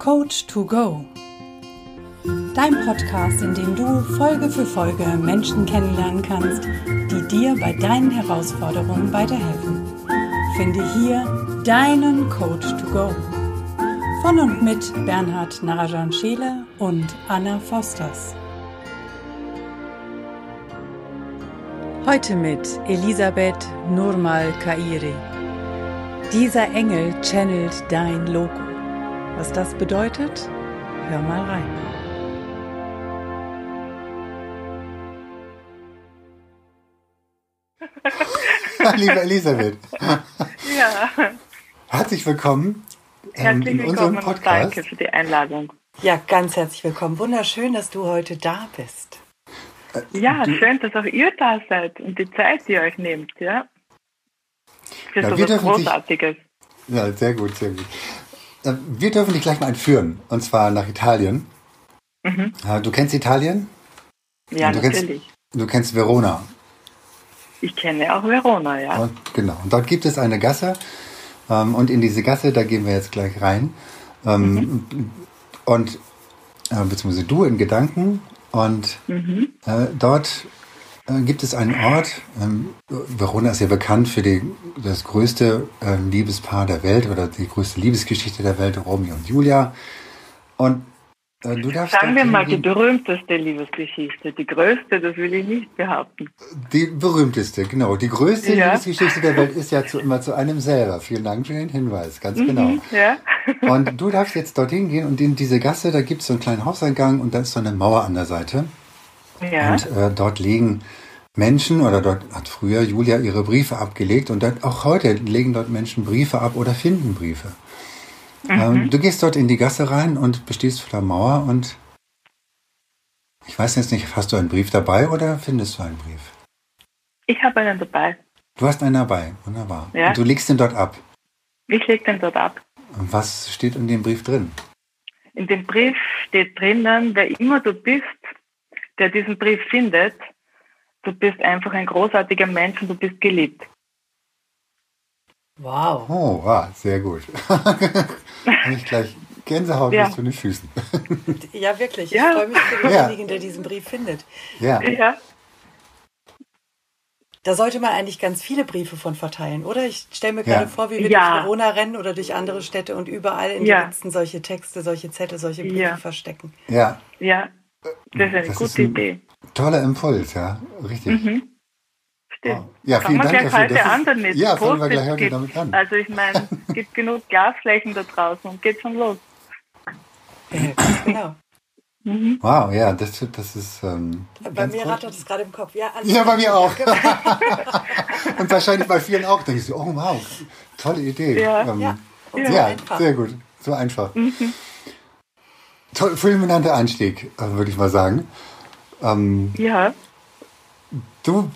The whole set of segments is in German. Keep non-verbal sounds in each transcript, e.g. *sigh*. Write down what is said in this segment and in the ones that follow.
Coach to Go. Dein Podcast, in dem du Folge für Folge Menschen kennenlernen kannst, die dir bei deinen Herausforderungen weiterhelfen. Finde hier deinen Coach to Go. Von und mit Bernhard Narajan Scheele und Anna Fosters. Heute mit Elisabeth Nurmal Kairi. Dieser Engel channelt dein Logo. Was das bedeutet? Hör mal rein. *laughs* Liebe Elisabeth. Ja. Herzlich willkommen ähm, herzlich in unserem Podcast. Und danke für die Einladung. Ja, ganz herzlich willkommen. Wunderschön, dass du heute da bist. Äh, ja, du, schön, dass auch ihr da seid und die Zeit, die ihr euch nehmt, ja. Für ja, so was Großartiges. Dich, ja, sehr gut, sehr gut. Äh, wir dürfen dich gleich mal entführen, und zwar nach Italien. Mhm. Äh, du kennst Italien? Ja, du natürlich. Kennst, du kennst Verona. Ich kenne auch Verona, ja. Und, genau. Und dort gibt es eine Gasse. Ähm, und in diese Gasse, da gehen wir jetzt gleich rein. Ähm, mhm. Und beziehungsweise du in Gedanken und mhm. äh, dort äh, gibt es einen Ort, ähm, Verona ist ja bekannt für die, das größte äh, Liebespaar der Welt oder die größte Liebesgeschichte der Welt, Romeo und Julia. Und äh, du darfst Sagen wir mal die berühmteste Liebesgeschichte. Die größte, das will ich nicht behaupten. Die berühmteste, genau. Die größte ja. Liebesgeschichte der Welt *laughs* ist ja zu, immer zu einem selber. Vielen Dank für den Hinweis, ganz mhm, genau. Ja. Und du darfst jetzt dorthin gehen und in diese Gasse, da gibt es so einen kleinen Hauseingang und da ist so eine Mauer an der Seite. Ja. Und äh, dort liegen Menschen oder dort hat früher Julia ihre Briefe abgelegt und dort, auch heute legen dort Menschen Briefe ab oder finden Briefe. Mhm. Ähm, du gehst dort in die Gasse rein und bestehst vor der Mauer und ich weiß jetzt nicht, hast du einen Brief dabei oder findest du einen Brief? Ich habe einen dabei. Du hast einen dabei, wunderbar. Ja. Und du legst den dort ab. Ich lege den dort ab. Und was steht in dem Brief drin? In dem Brief steht drinnen, wer immer du bist, der diesen Brief findet, du bist einfach ein großartiger Mensch und du bist geliebt. Wow. Oh, wow, sehr gut. *laughs* Ich gleich Gänsehaut ja. bis zu den Füßen. ja, wirklich. Ja. Ich freue mich für denjenigen, ja. der diesen Brief findet. Ja. ja. Da sollte man eigentlich ganz viele Briefe von verteilen, oder? Ich stelle mir gerade vor, wie wir ja. durch Verona rennen oder durch andere Städte und überall in ja. den Letzten solche Texte, solche Zettel, solche Briefe ja. verstecken. Ja. Ja, das ist eine das gute ist ein Idee. Toller Impuls, ja, richtig. Mhm. Stimmt. Oh. Ja, vielen Dank dafür. Heute an damit. Ja, fangen wir gleich heute damit an. Also ich meine, es *laughs* gibt genug Glasflächen da draußen und geht schon los. Ja, genau. Mhm. Wow, ja, das, das ist. Ähm, bei mir rattert es gerade im Kopf. Ja, ja bei mir auch. *laughs* und wahrscheinlich bei vielen auch. Denke ich so, oh wow, tolle Idee. Ja, ähm, ja. ja sehr gut. So einfach. Mhm. Toll, fulminanter Einstieg, würde ich mal sagen. Ähm, ja. Du,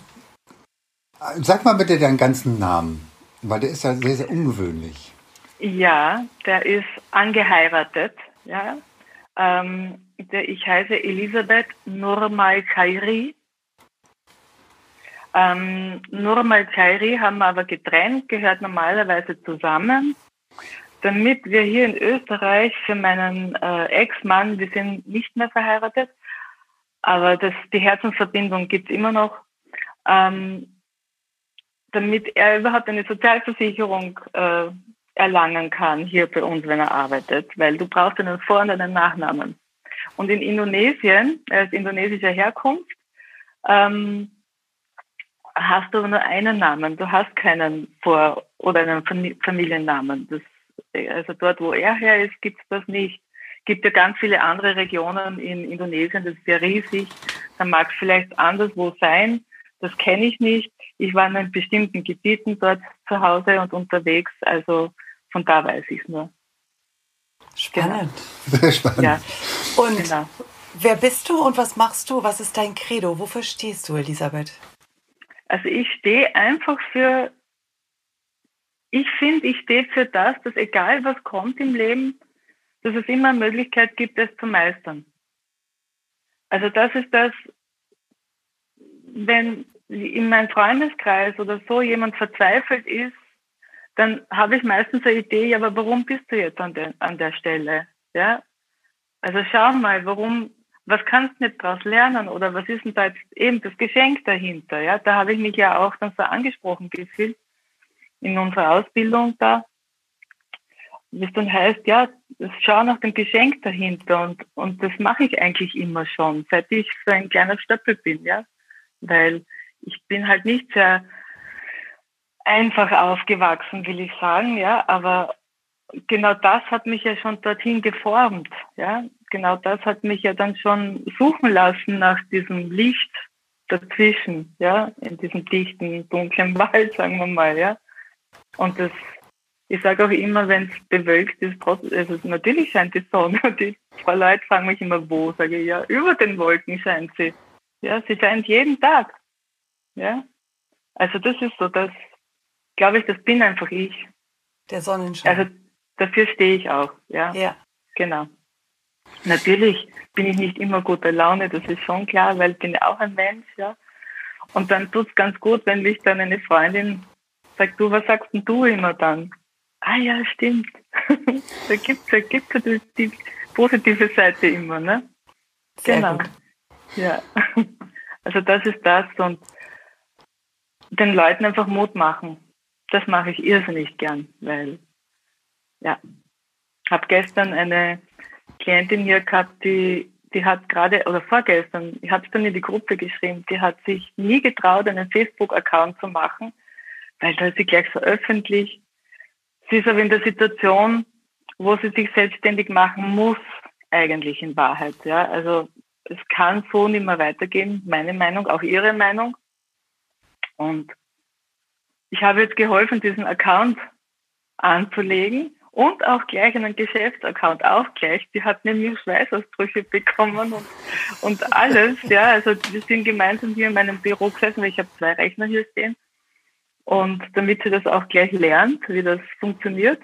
sag mal bitte deinen ganzen Namen, weil der ist ja sehr, sehr ungewöhnlich. Ja, der ist angeheiratet. Ja. Ähm, der, ich heiße Elisabeth Nurmal Khairi. Ähm, Nurmal Khairi haben wir aber getrennt, gehört normalerweise zusammen. Damit wir hier in Österreich für meinen äh, Ex-Mann, wir sind nicht mehr verheiratet, aber das, die Herzensverbindung gibt es immer noch, ähm, damit er überhaupt eine Sozialversicherung äh, erlangen kann hier bei uns, wenn er arbeitet, weil du brauchst einen Vor- und einen Nachnamen. Und in Indonesien, er ist indonesischer Herkunft, ähm, hast du nur einen Namen. Du hast keinen Vor- oder einen Familiennamen. Das, also dort, wo er her ist, gibt es das nicht. Es gibt ja ganz viele andere Regionen in Indonesien, das ist ja riesig. Da mag es vielleicht anderswo sein. Das kenne ich nicht. Ich war in bestimmten Gebieten dort zu Hause und unterwegs. Also von da weiß ich es nur. Spannend. Genau. Sehr spannend. Ja. Und genau. wer bist du und was machst du? Was ist dein Credo? Wofür stehst du, Elisabeth? Also ich stehe einfach für, ich finde, ich stehe für das, dass egal was kommt im Leben, dass es immer eine Möglichkeit gibt, es zu meistern. Also das ist das, wenn in meinem Freundeskreis oder so jemand verzweifelt ist, dann habe ich meistens eine Idee, ja, aber warum bist du jetzt an der, an der Stelle? Ja, also schau mal, warum, was kannst du nicht daraus lernen oder was ist denn da jetzt eben das Geschenk dahinter? Ja, da habe ich mich ja auch dann so angesprochen gefühlt in unserer Ausbildung da, es dann heißt, ja, schau nach dem Geschenk dahinter und, und das mache ich eigentlich immer schon, seit ich so ein kleiner Stöppel bin, ja, weil ich bin halt nicht sehr einfach aufgewachsen, will ich sagen, ja, aber genau das hat mich ja schon dorthin geformt, ja. Genau das hat mich ja dann schon suchen lassen nach diesem Licht dazwischen, ja, in diesem dichten, dunklen *laughs* Wald, sagen wir mal, ja. Und das, ich sage auch immer, wenn es bewölkt ist, also natürlich scheint die Sonne *laughs* die zwei Leute fragen mich immer, wo, sage ich, ja, über den Wolken scheint sie. Ja, sie scheint jeden Tag. Ja. Also das ist so, das, glaube ich, das bin einfach ich. Der Sonnenschein. Also dafür stehe ich auch, ja. Ja. Genau. Natürlich bin ich nicht immer guter Laune, das ist schon klar, weil ich bin auch ein Mensch, ja. Und dann tut es ganz gut, wenn mich dann eine Freundin sagt, du, was sagst denn du immer dann? Ah ja, stimmt. *laughs* da gibt's da gibt's ja die, die positive Seite immer, ne? Sehr genau. Gut. Ja. *laughs* Also das ist das und den Leuten einfach Mut machen. Das mache ich irrsinnig gern, weil ja, habe gestern eine Klientin hier gehabt, die, die hat gerade, oder vorgestern, ich habe es dann in die Gruppe geschrieben, die hat sich nie getraut, einen Facebook-Account zu machen, weil da ist sie gleich so öffentlich. Sie ist aber in der Situation, wo sie sich selbstständig machen muss, eigentlich in Wahrheit. Ja, also es kann so nicht mehr weitergehen, meine Meinung, auch ihre Meinung. Und ich habe jetzt geholfen, diesen Account anzulegen und auch gleich einen Geschäftsaccount, auch gleich. Die hat nämlich Schweißausbrüche bekommen und, und alles. Ja, also wir sind gemeinsam hier in meinem Büro gesessen, weil ich habe zwei Rechner hier stehen. Und damit sie das auch gleich lernt, wie das funktioniert.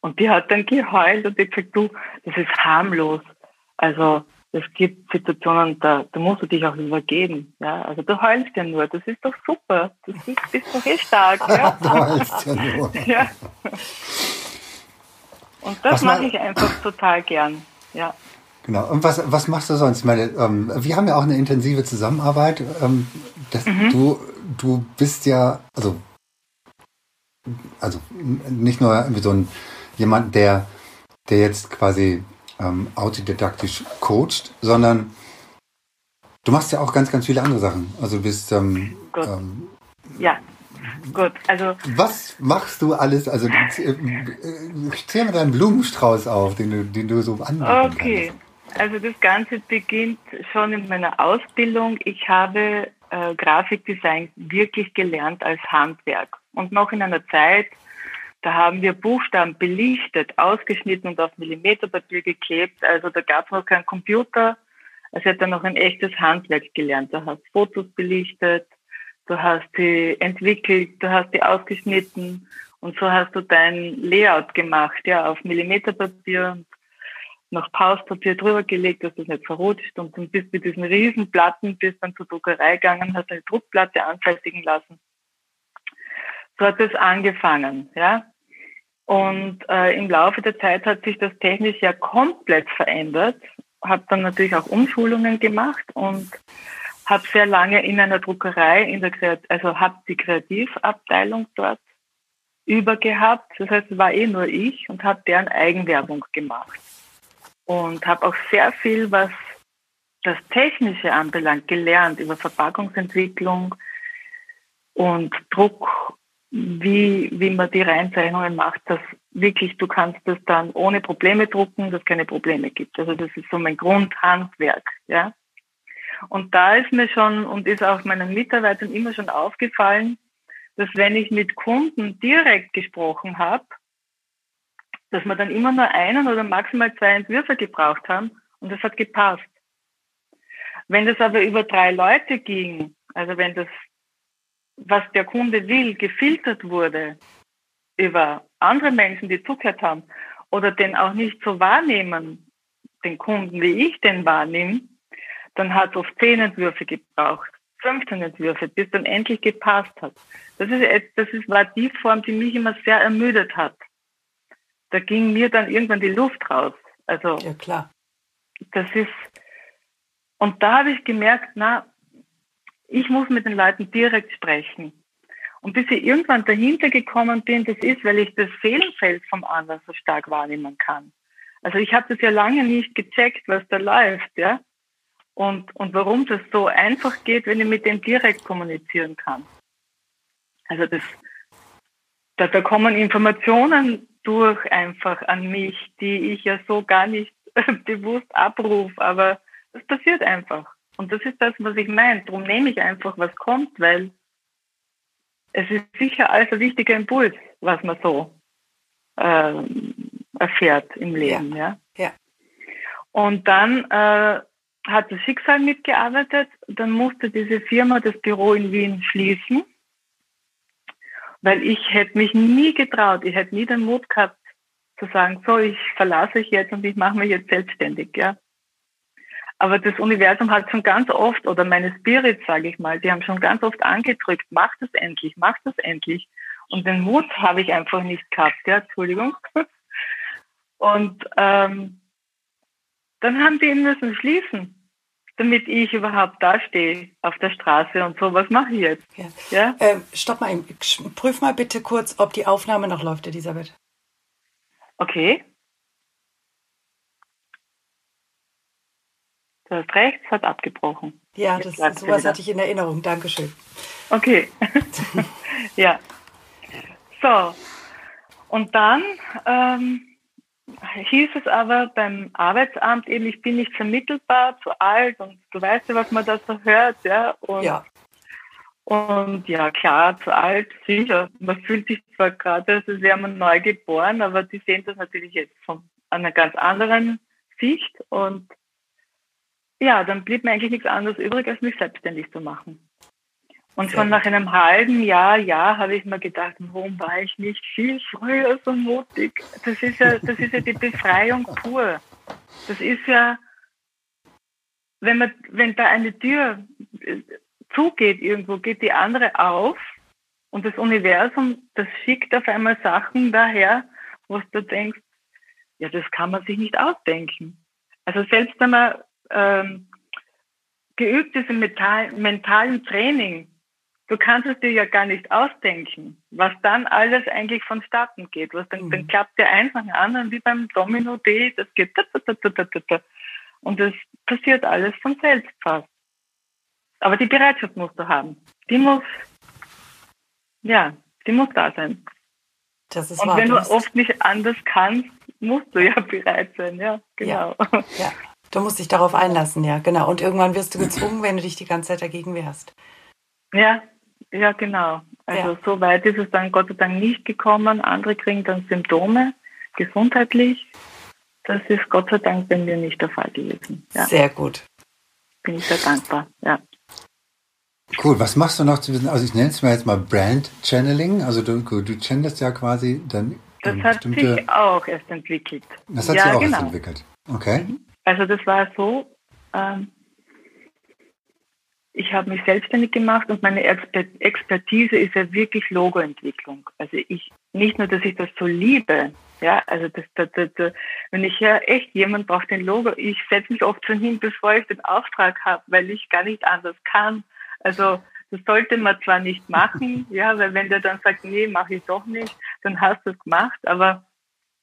Und die hat dann geheult und die gesagt, du, das ist harmlos. Also es gibt Situationen, da, da musst du dich auch übergeben. Ja? Also du heulst ja nur, das ist doch super. Das ist, bist doch eh stark. Ja? *laughs* du heulst ja nur. *laughs* ja. Und das mache ich einfach total gern. Ja. Genau. Und was, was machst du sonst? Ich meine, ähm, wir haben ja auch eine intensive Zusammenarbeit. Ähm, das, mhm. du, du bist ja, also, also nicht nur irgendwie so ein jemand, der, der jetzt quasi ähm, autodidaktisch coacht, sondern du machst ja auch ganz, ganz viele andere Sachen. Also du bist ähm, gut. Ähm, ja. Gut, also. Was machst du alles? Also, äh, zähl mir deinen Blumenstrauß auf, den du, den du so anbieten Okay, kannst. also das Ganze beginnt schon in meiner Ausbildung. Ich habe äh, Grafikdesign wirklich gelernt als Handwerk. Und noch in einer Zeit, da haben wir Buchstaben belichtet, ausgeschnitten und auf Millimeterpapier geklebt. Also da gab es noch keinen Computer. Also hat dann noch ein echtes Handwerk gelernt. Du hast Fotos belichtet, du hast die entwickelt, du hast die ausgeschnitten und so hast du dein Layout gemacht, ja, auf Millimeterpapier und noch Pauspapier drüber gelegt, dass das nicht verrutscht und dann bist mit diesen riesen Platten, bist dann zur Druckerei gegangen, hast eine Druckplatte anfertigen lassen. So hat es angefangen, ja. Und äh, im Laufe der Zeit hat sich das technisch ja komplett verändert. Habe dann natürlich auch Umschulungen gemacht und habe sehr lange in einer Druckerei, in der Kreat also habe die Kreativabteilung dort übergehabt. Das heißt, es war eh nur ich und habe deren Eigenwerbung gemacht. Und habe auch sehr viel, was das Technische anbelangt, gelernt über Verpackungsentwicklung und Druck wie, wie man die Reinzeichnungen macht, dass wirklich du kannst das dann ohne Probleme drucken, dass es keine Probleme gibt. Also das ist so mein Grundhandwerk, ja. Und da ist mir schon und ist auch meinen Mitarbeitern immer schon aufgefallen, dass wenn ich mit Kunden direkt gesprochen habe, dass wir dann immer nur einen oder maximal zwei Entwürfe gebraucht haben und das hat gepasst. Wenn das aber über drei Leute ging, also wenn das was der Kunde will, gefiltert wurde über andere Menschen, die zugehört haben oder den auch nicht so wahrnehmen, den Kunden, wie ich den wahrnehme, dann hat es oft zehn Entwürfe gebraucht, 15 Entwürfe, bis dann endlich gepasst hat. Das ist, das ist, war die Form, die mich immer sehr ermüdet hat. Da ging mir dann irgendwann die Luft raus. Also ja klar. Das ist und da habe ich gemerkt, na, ich muss mit den Leuten direkt sprechen. Und bis ich irgendwann dahinter gekommen bin, das ist, weil ich das Seelenfeld vom anderen so stark wahrnehmen kann. Also ich habe das ja lange nicht gecheckt, was da läuft, ja. Und, und warum das so einfach geht, wenn ich mit dem direkt kommunizieren kann. Also das, da, da kommen Informationen durch einfach an mich, die ich ja so gar nicht bewusst abrufe, aber das passiert einfach. Und das ist das, was ich meine. Darum nehme ich einfach, was kommt, weil es ist sicher alles ein wichtiger Impuls, was man so äh, erfährt im Leben. Ja. ja. ja. Und dann äh, hat das Schicksal mitgearbeitet. Dann musste diese Firma das Büro in Wien schließen, weil ich hätte mich nie getraut, ich hätte nie den Mut gehabt zu sagen, so, ich verlasse ich jetzt und ich mache mich jetzt selbstständig. Ja. Aber das Universum hat schon ganz oft, oder meine Spirits, sage ich mal, die haben schon ganz oft angedrückt, mach das endlich, mach das endlich. Und den Mut habe ich einfach nicht gehabt, ja, Entschuldigung. *laughs* Und ähm, dann haben die ihn müssen schließen, damit ich überhaupt dastehe auf der Straße und so, was mache ich jetzt? Ja. ja? Ähm, stopp mal, prüf mal bitte kurz, ob die Aufnahme noch läuft, Elisabeth. Okay. Das rechts hat abgebrochen. Ja, das, sowas hatte ich in Erinnerung. Dankeschön. Okay. *laughs* *laughs* ja. So. Und dann ähm, hieß es aber beim Arbeitsamt eben, ich bin nicht vermittelbar, zu alt und du weißt ja, was man da so hört, ja. Und, ja. Und ja, klar, zu alt, sicher. Man fühlt sich zwar gerade, als wäre man neu geboren, aber die sehen das natürlich jetzt von einer ganz anderen Sicht und ja, dann blieb mir eigentlich nichts anderes übrig, als mich selbstständig zu machen. Und schon nach einem halben Jahr, ja, habe ich mir gedacht, warum war ich nicht viel früher so mutig? Das ist ja, das ist ja die Befreiung pur. Das ist ja, wenn man, wenn da eine Tür äh, zugeht irgendwo, geht die andere auf und das Universum, das schickt auf einmal Sachen daher, wo du denkst, ja, das kann man sich nicht ausdenken. Also selbst wenn man ähm, geübt ist im mental, mentalen Training, du kannst es dir ja gar nicht ausdenken, was dann alles eigentlich vonstatten geht. Was dann, mhm. dann klappt der eins nach dem anderen wie beim Domino D, das geht und das passiert alles von selbst fast. Aber die Bereitschaft musst du haben. Die muss, ja, die muss da sein. Das ist und wahr, wenn du oft nicht anders kannst, musst du ja *laughs* bereit sein, ja, genau. Ja, ja. Du musst dich darauf einlassen, ja, genau. Und irgendwann wirst du gezwungen, wenn du dich die ganze Zeit dagegen wehrst. Ja, ja, genau. Also ja. so weit ist es dann Gott sei Dank nicht gekommen. Andere kriegen dann Symptome gesundheitlich. Das ist Gott sei Dank bei mir nicht der Fall gewesen. Ja. Sehr gut. Bin ich sehr dankbar, ja. Cool, was machst du noch zu wissen? Also ich nenne es mal jetzt mal Brand Channeling. Also du, du channelst ja quasi dann. Das hat sich auch erst entwickelt. Das hat ja, sich auch genau. erst entwickelt. Okay. Mhm. Also das war so, ähm, ich habe mich selbstständig gemacht und meine Expertise ist ja wirklich Logoentwicklung. Also ich, nicht nur, dass ich das so liebe, ja, also das, das, das, das wenn ich ja echt jemand braucht den Logo, ich setze mich oft schon hin, bevor ich den Auftrag habe, weil ich gar nicht anders kann. Also das sollte man zwar nicht machen, *laughs* ja, weil wenn der dann sagt, nee, mache ich doch nicht, dann hast du es gemacht, aber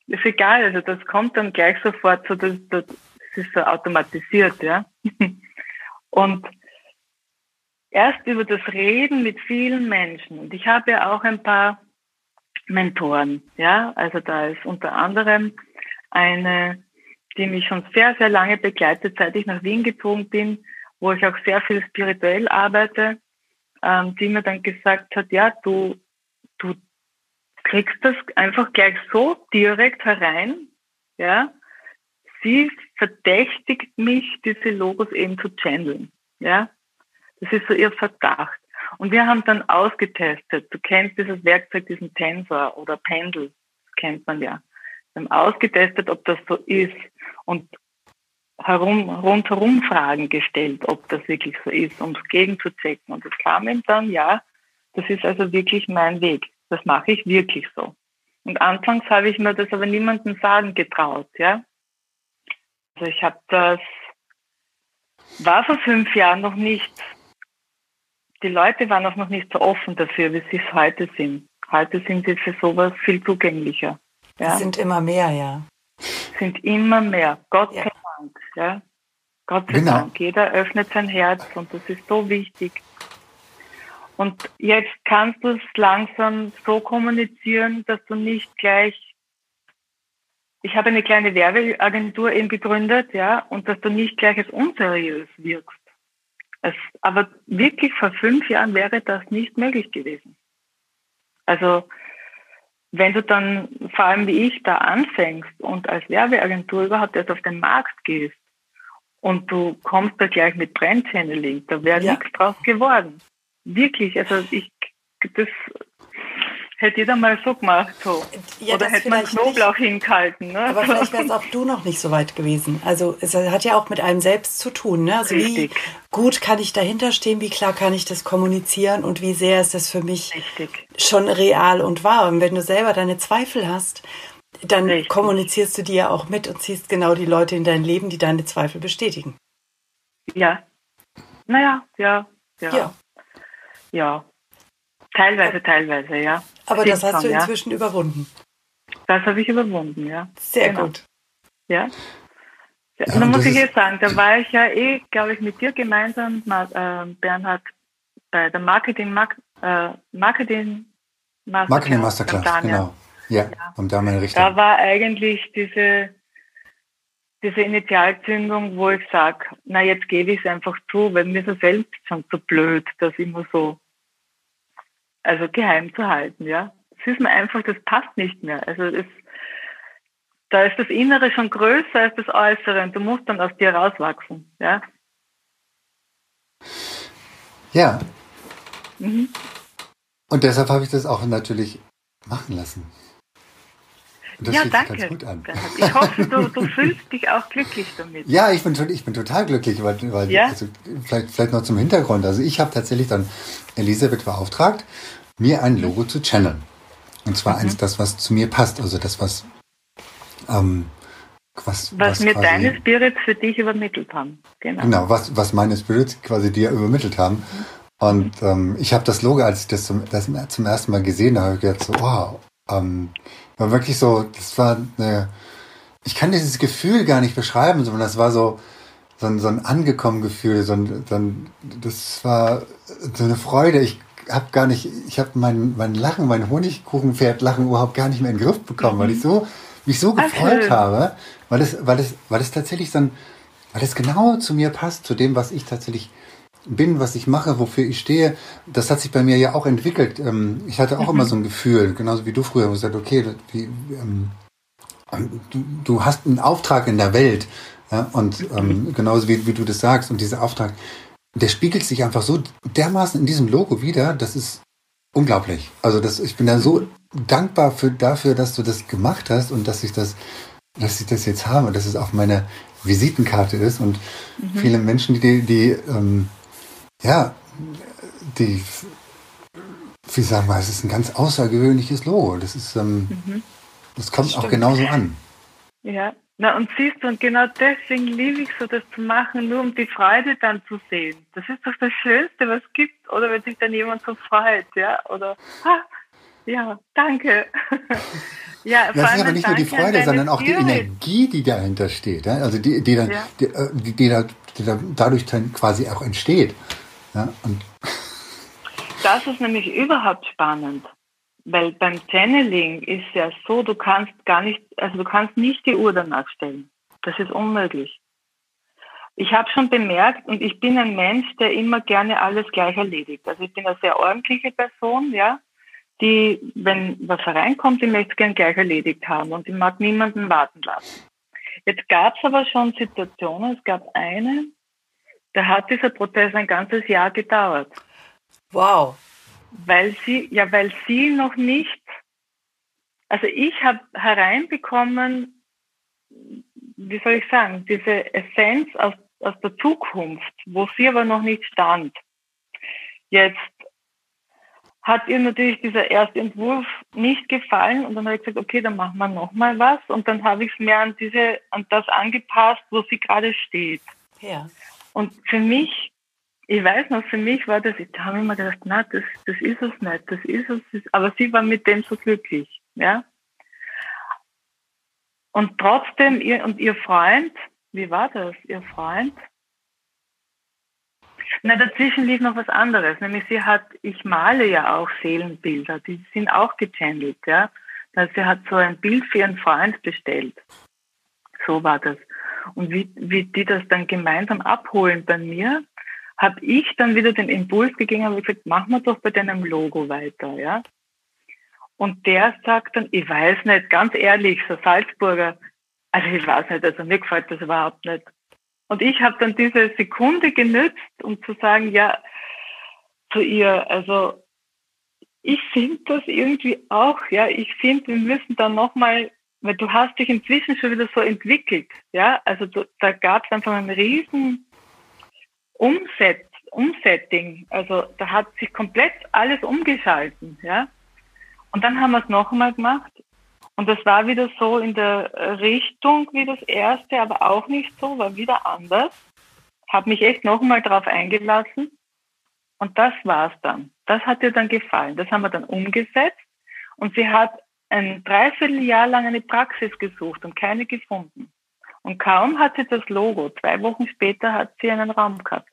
ist egal, also das kommt dann gleich sofort so, dass, dass ist so automatisiert, ja. *laughs* Und erst über das Reden mit vielen Menschen. Und ich habe ja auch ein paar Mentoren, ja. Also da ist unter anderem eine, die mich schon sehr, sehr lange begleitet, seit ich nach Wien gezogen bin, wo ich auch sehr viel spirituell arbeite, ähm, die mir dann gesagt hat, ja, du, du kriegst das einfach gleich so direkt herein, ja, sie verdächtigt mich, diese Logos eben zu channeln. Ja, das ist so ihr Verdacht. Und wir haben dann ausgetestet. Du kennst dieses Werkzeug, diesen Tensor oder Pendel, das kennt man ja. Wir haben ausgetestet, ob das so ist und herum, rundherum Fragen gestellt, ob das wirklich so ist, um es gegenzuchecken. Und es kam ihm dann, ja, das ist also wirklich mein Weg. Das mache ich wirklich so. Und anfangs habe ich mir das aber niemandem sagen getraut, ja. Also ich habe das, war vor fünf Jahren noch nicht, die Leute waren auch noch nicht so offen dafür, wie sie es heute sind. Heute sind sie für sowas viel zugänglicher. Ja? sind immer mehr, ja. Sind immer mehr, Gott ja. sei Dank, ja. Gott sei genau. Dank. Jeder öffnet sein Herz und das ist so wichtig. Und jetzt kannst du es langsam so kommunizieren, dass du nicht gleich, ich habe eine kleine Werbeagentur eben gegründet, ja, und dass du nicht gleich als unseriös wirkst. Es, aber wirklich vor fünf Jahren wäre das nicht möglich gewesen. Also, wenn du dann, vor allem wie ich, da anfängst und als Werbeagentur überhaupt erst auf den Markt gehst und du kommst da gleich mit Brandchanneling, da wäre ja. nichts draus geworden. Wirklich, also ich, das hätte jeder mal so gemacht. So. Ja, Oder hätte man Knoblauch nicht, hingehalten. Ne? Aber vielleicht wärst *laughs* auch du noch nicht so weit gewesen. Also es hat ja auch mit einem selbst zu tun. Ne? Also Richtig. wie gut kann ich dahinter stehen, wie klar kann ich das kommunizieren und wie sehr ist das für mich Richtig. schon real und wahr. Und wenn du selber deine Zweifel hast, dann Richtig. kommunizierst du die ja auch mit und ziehst genau die Leute in dein Leben, die deine Zweifel bestätigen. Ja. Naja, ja, ja. Ja. Ja, teilweise, teilweise, ja. Aber das hast du inzwischen ja. überwunden. Das habe ich überwunden, ja. Sehr genau. gut. Ja. ja und dann muss ich jetzt sagen, da war ich ja eh, glaube ich, mit dir gemeinsam, äh, Bernhard, bei der Marketing, äh, Marketing Masterclass. Marketing Masterclass, genau. Ja, ja. und da meine Richtung. Da war eigentlich diese, diese Initialzündung, wo ich sage, na jetzt gebe ich es einfach zu, weil mir so selbst schon so blöd, das immer so also geheim zu halten, ja. Es ist mir einfach, das passt nicht mehr. Also es, da ist das Innere schon größer als das Äußere und du musst dann aus dir rauswachsen, ja. Ja. Mhm. Und deshalb habe ich das auch natürlich machen lassen. Das ja, danke. gut an. Ich hoffe, du, du *laughs* fühlst dich auch glücklich damit. Ja, ich bin, ich bin total glücklich, weil, weil ja? also, vielleicht, vielleicht noch zum Hintergrund. Also ich habe tatsächlich dann Elisabeth beauftragt, mir ein Logo zu channeln. Und zwar mhm. eins, das, was zu mir passt, also das, was ähm, was, was, was mir deine Spirits für dich übermittelt haben. Genau, genau was, was meine Spirits quasi dir übermittelt haben. Und ähm, ich habe das Logo, als ich das zum, das zum ersten Mal gesehen habe, gedacht so, wow, ähm, war wirklich so, das war eine, ich kann dieses Gefühl gar nicht beschreiben, sondern das war so, so ein, so ein angekommen Gefühl, so ein, so ein, das war so eine Freude. Ich habe gar nicht, ich habe mein, mein Lachen, mein Honigkuchenpferd Lachen überhaupt gar nicht mehr in den Griff bekommen, mhm. weil ich so, mich so gefreut habe, weil es, weil es, weil es tatsächlich so ein, weil es genau zu mir passt, zu dem, was ich tatsächlich bin, was ich mache, wofür ich stehe, das hat sich bei mir ja auch entwickelt. Ähm, ich hatte auch mhm. immer so ein Gefühl, genauso wie du früher, wo du gesagt okay, wie, ähm, du, du hast einen Auftrag in der Welt. Ja, und ähm, mhm. genauso wie, wie du das sagst, und dieser Auftrag, der spiegelt sich einfach so dermaßen in diesem Logo wieder, das ist unglaublich. Also das, ich bin da so dankbar für, dafür, dass du das gemacht hast und dass ich das, dass ich das jetzt habe, dass es auf meiner Visitenkarte ist und mhm. viele Menschen, die, die ähm, ja, die, wie sagen wir, es ist ein ganz außergewöhnliches Logo. Das ist, ähm, mhm. das kommt das auch genauso an. Ja, na und siehst du, und genau deswegen liebe ich so, das zu machen, nur um die Freude dann zu sehen. Das ist doch das Schönste, was es gibt. Oder wenn sich dann jemand so freut, ja, oder, ah, ja, danke. *laughs* ja, das ist aber nicht nur die Freude, sondern auch die Energie, die dahinter steht. Also die, die, dann, ja. die, äh, die, die, da, die da dadurch dann quasi auch entsteht. Ja, das ist nämlich überhaupt spannend, weil beim Channeling ist ja so, du kannst gar nicht, also du kannst nicht die Uhr danach stellen. Das ist unmöglich. Ich habe schon bemerkt, und ich bin ein Mensch, der immer gerne alles gleich erledigt. Also ich bin eine sehr ordentliche Person, ja, die, wenn was hereinkommt, die möchte gern gleich erledigt haben und ich mag niemanden warten lassen. Jetzt gab es aber schon Situationen, es gab eine, da hat dieser Prozess ein ganzes Jahr gedauert. Wow. Weil sie, ja, weil sie noch nicht, also ich habe hereinbekommen, wie soll ich sagen, diese Essenz aus, aus der Zukunft, wo sie aber noch nicht stand. Jetzt hat ihr natürlich dieser erste Entwurf nicht gefallen und dann habe ich gesagt, okay, dann machen wir nochmal was und dann habe ich es mir an diese, an das angepasst, wo sie gerade steht. Ja. Und für mich, ich weiß noch, für mich war das, da habe ich mir gedacht, na, das, das ist es nicht, das ist es, das aber sie war mit dem so glücklich, ja. Und trotzdem, ihr, und ihr Freund, wie war das, ihr Freund? Na, dazwischen lief noch was anderes, nämlich sie hat, ich male ja auch Seelenbilder, die sind auch gechannelt, ja. Also sie hat so ein Bild für ihren Freund bestellt. So war das. Und wie, wie die das dann gemeinsam abholen bei mir, habe ich dann wieder den Impuls gegeben und gesagt, machen wir doch bei deinem Logo weiter, ja. Und der sagt dann, ich weiß nicht, ganz ehrlich, so Salzburger, also ich weiß nicht, also mir gefällt das überhaupt nicht. Und ich habe dann diese Sekunde genützt, um zu sagen, ja, zu ihr, also ich finde das irgendwie auch, ja, ich finde, wir müssen da nochmal, weil du hast dich inzwischen schon wieder so entwickelt, ja, also du, da gab es einfach einen riesen Umset, Umsetting, also da hat sich komplett alles umgeschalten, ja. Und dann haben wir es noch einmal gemacht und das war wieder so in der Richtung wie das erste, aber auch nicht so, war wieder anders. Habe mich echt noch einmal drauf eingelassen und das war's dann. Das hat ihr dann gefallen. Das haben wir dann umgesetzt und sie hat ein Dreivierteljahr lang eine Praxis gesucht und keine gefunden. Und kaum hat sie das Logo, zwei Wochen später hat sie einen Raum gehabt.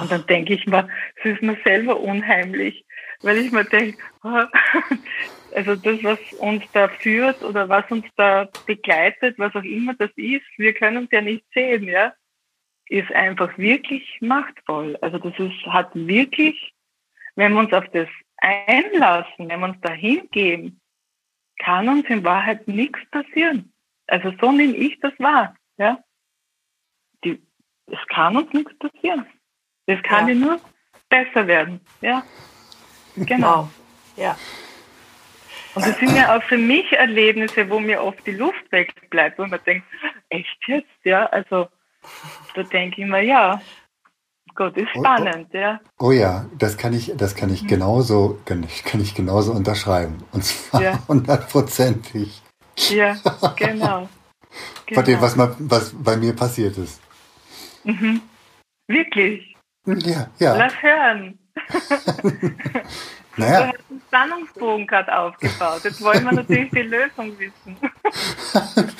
Und dann denke ich mir, es ist mir selber unheimlich, weil ich mir denke, *laughs* also das, was uns da führt oder was uns da begleitet, was auch immer das ist, wir können es ja nicht sehen, ja, ist einfach wirklich machtvoll. Also das ist, hat wirklich, wenn wir uns auf das einlassen, wenn wir uns da hingeben, kann uns in Wahrheit nichts passieren. Also so nehme ich das wahr, ja. Die, es kann uns nichts passieren. Es kann ja. nur besser werden, ja. Genau. Ja. Und das sind ja auch für mich Erlebnisse, wo mir oft die Luft wegbleibt, wo man denkt, echt jetzt, ja, also da denke ich mir, ja, Gott ist spannend, oh, oh, ja. Oh ja, das kann ich, das kann ich mhm. genauso, kann ich, kann ich genauso unterschreiben. Und zwar hundertprozentig. Ja. ja, *laughs* genau. Von dem, was, mal, was bei mir passiert ist. Mhm. Wirklich? Ja, ja. Lass hören. *laughs* naja. Du hast einen Spannungsbogen gerade aufgebaut. Jetzt wollen wir natürlich die Lösung wissen. *laughs*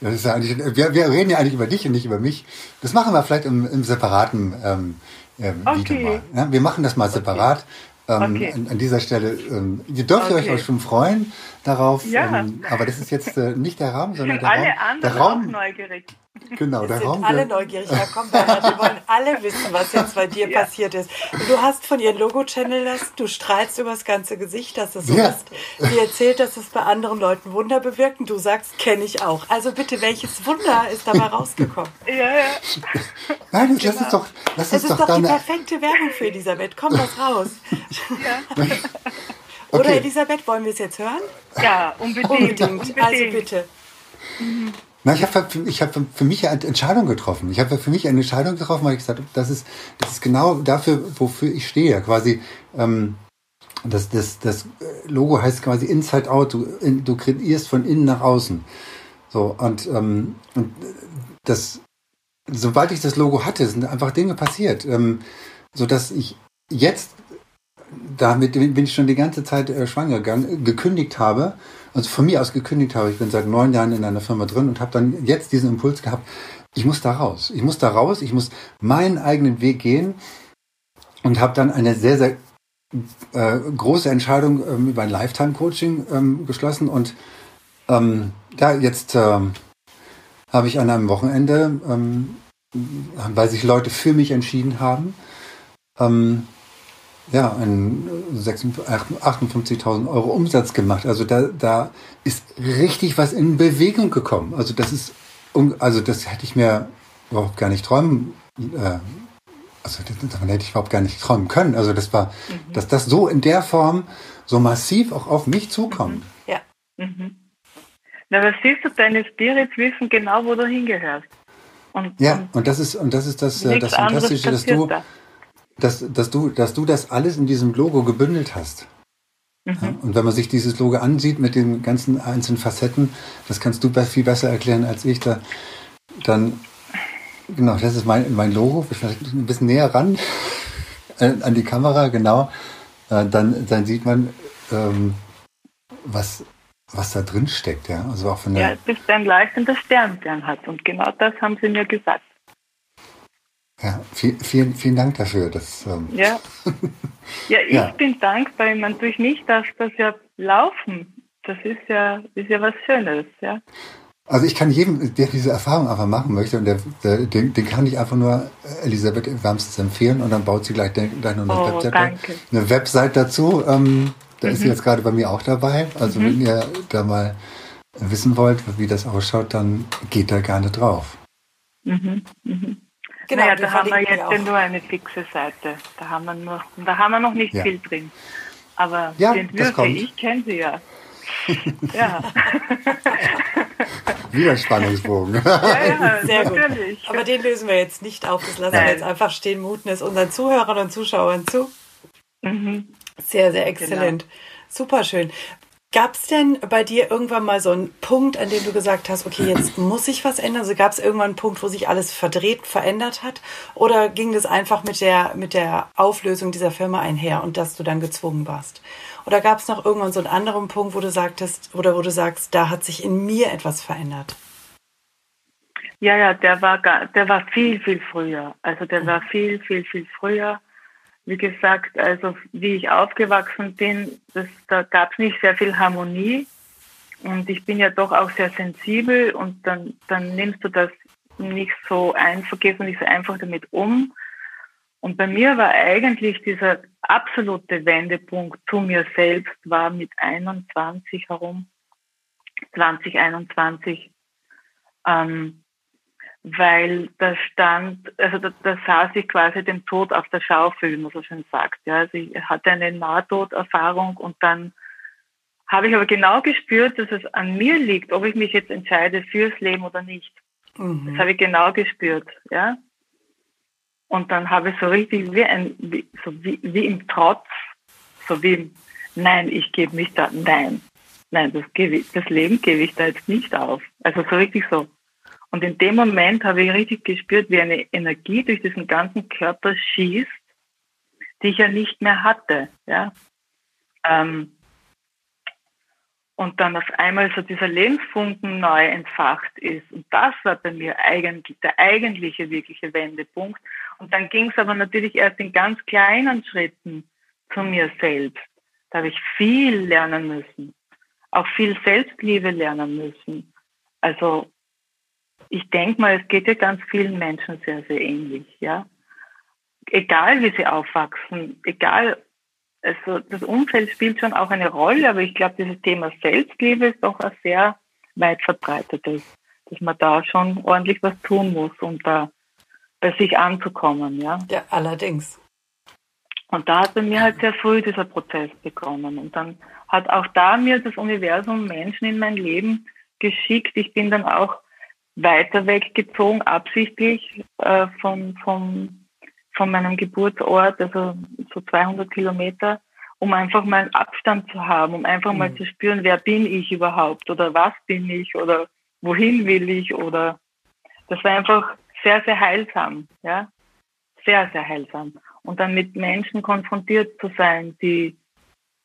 Das ist ja eigentlich, wir, wir reden ja eigentlich über dich und nicht über mich. Das machen wir vielleicht im, im separaten ähm, äh, okay. Video mal. Ja, wir machen das mal separat. Ähm, okay. an, an, dieser Stelle, ähm, ihr dürft okay. euch schon freuen darauf, ja. ähm, aber das ist jetzt äh, nicht der Rahmen, sondern *laughs* der alle Raum. Der Raum, neugierig. Genau, wir sind alle neugierig. Ja, komm, Bernhard, wir wollen alle wissen, was jetzt bei dir *laughs* ja. passiert ist. Du hast von ihren Logo-Channel das, du strahlst übers ganze Gesicht, dass es so ja. ist. Sie erzählt, dass es bei anderen Leuten Wunder bewirkt und du sagst, kenne ich auch. Also bitte, welches Wunder ist dabei rausgekommen? *laughs* ja, ja. Nein, das, genau. lass es doch, lass es ist doch, doch die perfekte Werbung für Elisabeth. Komm, lass raus. ja. *laughs* Oder okay. Elisabeth, wollen wir es jetzt hören? Ja, unbedingt. unbedingt. unbedingt. Also bitte. Mhm. Na, ich habe ich hab für mich eine Entscheidung getroffen. Ich habe für mich eine Entscheidung getroffen, weil ich gesagt habe, das ist, das ist genau dafür, wofür ich stehe. Quasi, ähm, das, das, das Logo heißt quasi Inside Out. Du, in, du kreierst von innen nach außen. So, und, ähm, und das, sobald ich das Logo hatte, sind einfach Dinge passiert. Ähm, so dass ich jetzt, damit bin ich schon die ganze Zeit äh, schwanger gegangen, gekündigt habe also von mir aus gekündigt habe. Ich bin seit neun Jahren in einer Firma drin und habe dann jetzt diesen Impuls gehabt, ich muss da raus. Ich muss da raus, ich muss meinen eigenen Weg gehen und habe dann eine sehr, sehr äh, große Entscheidung ähm, über ein Lifetime-Coaching ähm, geschlossen und ähm, ja, jetzt ähm, habe ich an einem Wochenende, ähm, weil sich Leute für mich entschieden haben, ähm, ja, ein 58.000 Euro Umsatz gemacht. Also da, da ist richtig was in Bewegung gekommen. Also das ist, also das hätte ich mir überhaupt gar nicht träumen, äh, also davon hätte ich überhaupt gar nicht träumen können. Also das war, mhm. dass das so in der Form so massiv auch auf mich zukommt. Mhm. Ja. Mhm. Na, was siehst du, deine Spirits wissen genau, wo du hingehörst. Und, ja, und, und das ist, und das ist das, äh, das Fantastische, dass du, da dass, dass, du, dass du das alles in diesem Logo gebündelt hast. Mhm. Und wenn man sich dieses Logo ansieht mit den ganzen einzelnen Facetten, das kannst du viel besser erklären als ich, da, dann, genau, das ist mein, mein Logo, vielleicht ein bisschen näher ran *laughs* äh, an die Kamera, genau, äh, dann, dann sieht man, ähm, was, was da drin steckt, ja. Also auch von der ja, bis ein leuchtender Sternstern hat. Und genau das haben sie mir gesagt. Ja, viel, vielen, vielen Dank dafür. Das, ähm ja. *laughs* ja, ich ja. bin dankbar. Meine, durch mich darf das ja laufen. Das ist ja, ist ja was Schönes, ja. Also ich kann jedem, der diese Erfahrung einfach machen möchte, und der, der, den, den kann ich einfach nur Elisabeth wärmstens empfehlen und dann baut sie gleich, gleich noch eine, oh, Website, eine Website dazu. Ähm, da mhm. ist sie jetzt gerade bei mir auch dabei. Also mhm. wenn ihr da mal wissen wollt, wie das ausschaut, dann geht da gerne drauf. Mhm. Mhm. Genau, naja, da haben wir jetzt ja nur eine fixe Seite. Da haben wir, nur, da haben wir noch nicht ja. viel drin. Aber ja, den Würfel, ich kenne sie ja. *laughs* ja. *laughs* Wieder Spannungsbogen. ja, ja, *laughs* Sehr natürlich. Gut. Aber den lösen wir jetzt nicht auf. Das lassen Nein. wir jetzt einfach stehen. Muten es unseren Zuhörern und Zuschauern zu. Mhm. Sehr, sehr exzellent. Genau. Super schön. Gab es denn bei dir irgendwann mal so einen Punkt, an dem du gesagt hast, okay, jetzt *clears throat* muss ich was ändern? Also gab es irgendwann einen Punkt, wo sich alles verdreht, verändert hat? Oder ging das einfach mit der, mit der Auflösung dieser Firma einher und dass du dann gezwungen warst? Oder gab es noch irgendwann so einen anderen Punkt, wo du sagtest, oder wo du sagst, da hat sich in mir etwas verändert? Ja, ja, der war, der war viel, viel früher. Also der war viel, viel, viel früher wie gesagt, also wie ich aufgewachsen bin, das, da gab es nicht sehr viel Harmonie. Und ich bin ja doch auch sehr sensibel und dann, dann nimmst du das nicht so einfach, gehst du nicht so einfach damit um. Und bei mir war eigentlich dieser absolute Wendepunkt zu mir selbst war mit 21 herum, 2021. Ähm, weil da stand, also da, da saß ich quasi dem Tod auf der Schaufel, wie man so schön sagt. Ja, also ich hatte eine Nahtoderfahrung und dann habe ich aber genau gespürt, dass es an mir liegt, ob ich mich jetzt entscheide fürs Leben oder nicht. Mhm. Das habe ich genau gespürt, ja. Und dann habe ich so richtig wie ein, wie, so wie, wie im Trotz, so wie im, nein, ich gebe mich da, nein, nein, das, gebe ich, das Leben gebe ich da jetzt nicht auf. Also so richtig so, und in dem Moment habe ich richtig gespürt, wie eine Energie durch diesen ganzen Körper schießt, die ich ja nicht mehr hatte. Ja? Ähm, und dann auf einmal so dieser Lebensfunken neu entfacht ist. Und das war bei mir eigentlich der eigentliche, wirkliche Wendepunkt. Und dann ging es aber natürlich erst in ganz kleinen Schritten zu mir selbst. Da habe ich viel lernen müssen. Auch viel Selbstliebe lernen müssen. Also ich denke mal, es geht ja ganz vielen Menschen sehr, sehr ähnlich, ja. Egal wie sie aufwachsen, egal, also das Umfeld spielt schon auch eine Rolle, aber ich glaube, dieses Thema Selbstliebe ist doch ein sehr weit verbreitetes, dass man da schon ordentlich was tun muss, um da bei sich anzukommen, ja. Ja, allerdings. Und da hat bei mir halt sehr früh dieser Prozess begonnen. Und dann hat auch da mir das Universum Menschen in mein Leben geschickt. Ich bin dann auch weiter weggezogen, absichtlich äh, von, von, von meinem Geburtsort, also so 200 Kilometer, um einfach mal einen Abstand zu haben, um einfach mhm. mal zu spüren, wer bin ich überhaupt oder was bin ich oder wohin will ich oder das war einfach sehr, sehr heilsam, ja, sehr, sehr heilsam. Und dann mit Menschen konfrontiert zu sein, die,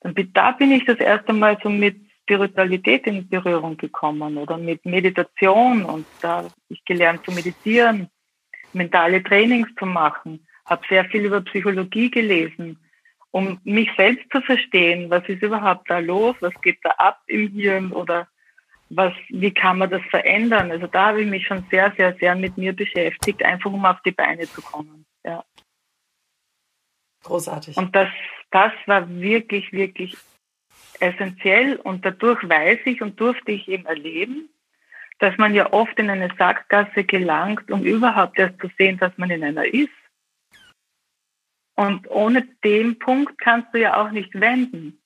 dann, da bin ich das erste Mal so mit Spiritualität in Berührung gekommen oder mit Meditation und da habe ich gelernt zu meditieren, mentale Trainings zu machen, habe sehr viel über Psychologie gelesen, um mich selbst zu verstehen, was ist überhaupt da los, was geht da ab im Hirn oder was, wie kann man das verändern? Also da habe ich mich schon sehr, sehr, sehr mit mir beschäftigt, einfach um auf die Beine zu kommen. Ja. Großartig. Und das, das war wirklich, wirklich essentiell und dadurch weiß ich und durfte ich eben erleben, dass man ja oft in eine Sackgasse gelangt, um überhaupt erst zu sehen, dass man in einer ist. Und ohne den Punkt kannst du ja auch nicht wenden.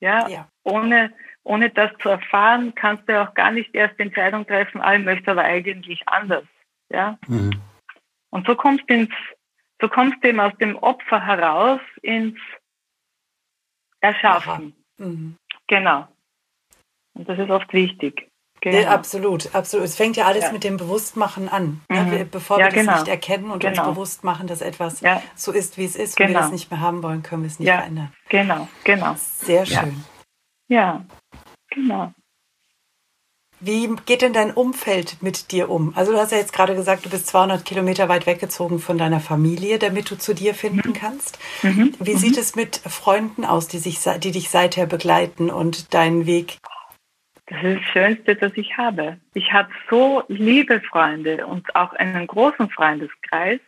Ja, ja. Ohne, ohne das zu erfahren, kannst du ja auch gar nicht erst die Entscheidung treffen, ah, ich möchte aber eigentlich anders. Ja. Mhm. Und so kommst du ins, so kommst du eben aus dem Opfer heraus ins Erschaffen. Mhm. Genau. Und das ist oft wichtig. Genau. Ja, absolut, absolut. Es fängt ja alles ja. mit dem Bewusstmachen an. Ne? Mhm. Ne? Bevor wir genau. das nicht erkennen und genau. uns bewusst machen, dass etwas so ist, wie es ist, genau. und wir das nicht mehr haben wollen, können wir es nicht verändern. Genau, genau. Sehr schön. Ja, genau. Wie geht denn dein Umfeld mit dir um? Also du hast ja jetzt gerade gesagt, du bist 200 Kilometer weit weggezogen von deiner Familie, damit du zu dir finden mhm. kannst. Mhm. Wie mhm. sieht es mit Freunden aus, die, sich, die dich seither begleiten und deinen Weg? Das ist das Schönste, das ich habe. Ich habe so liebe Freunde und auch einen großen Freundeskreis.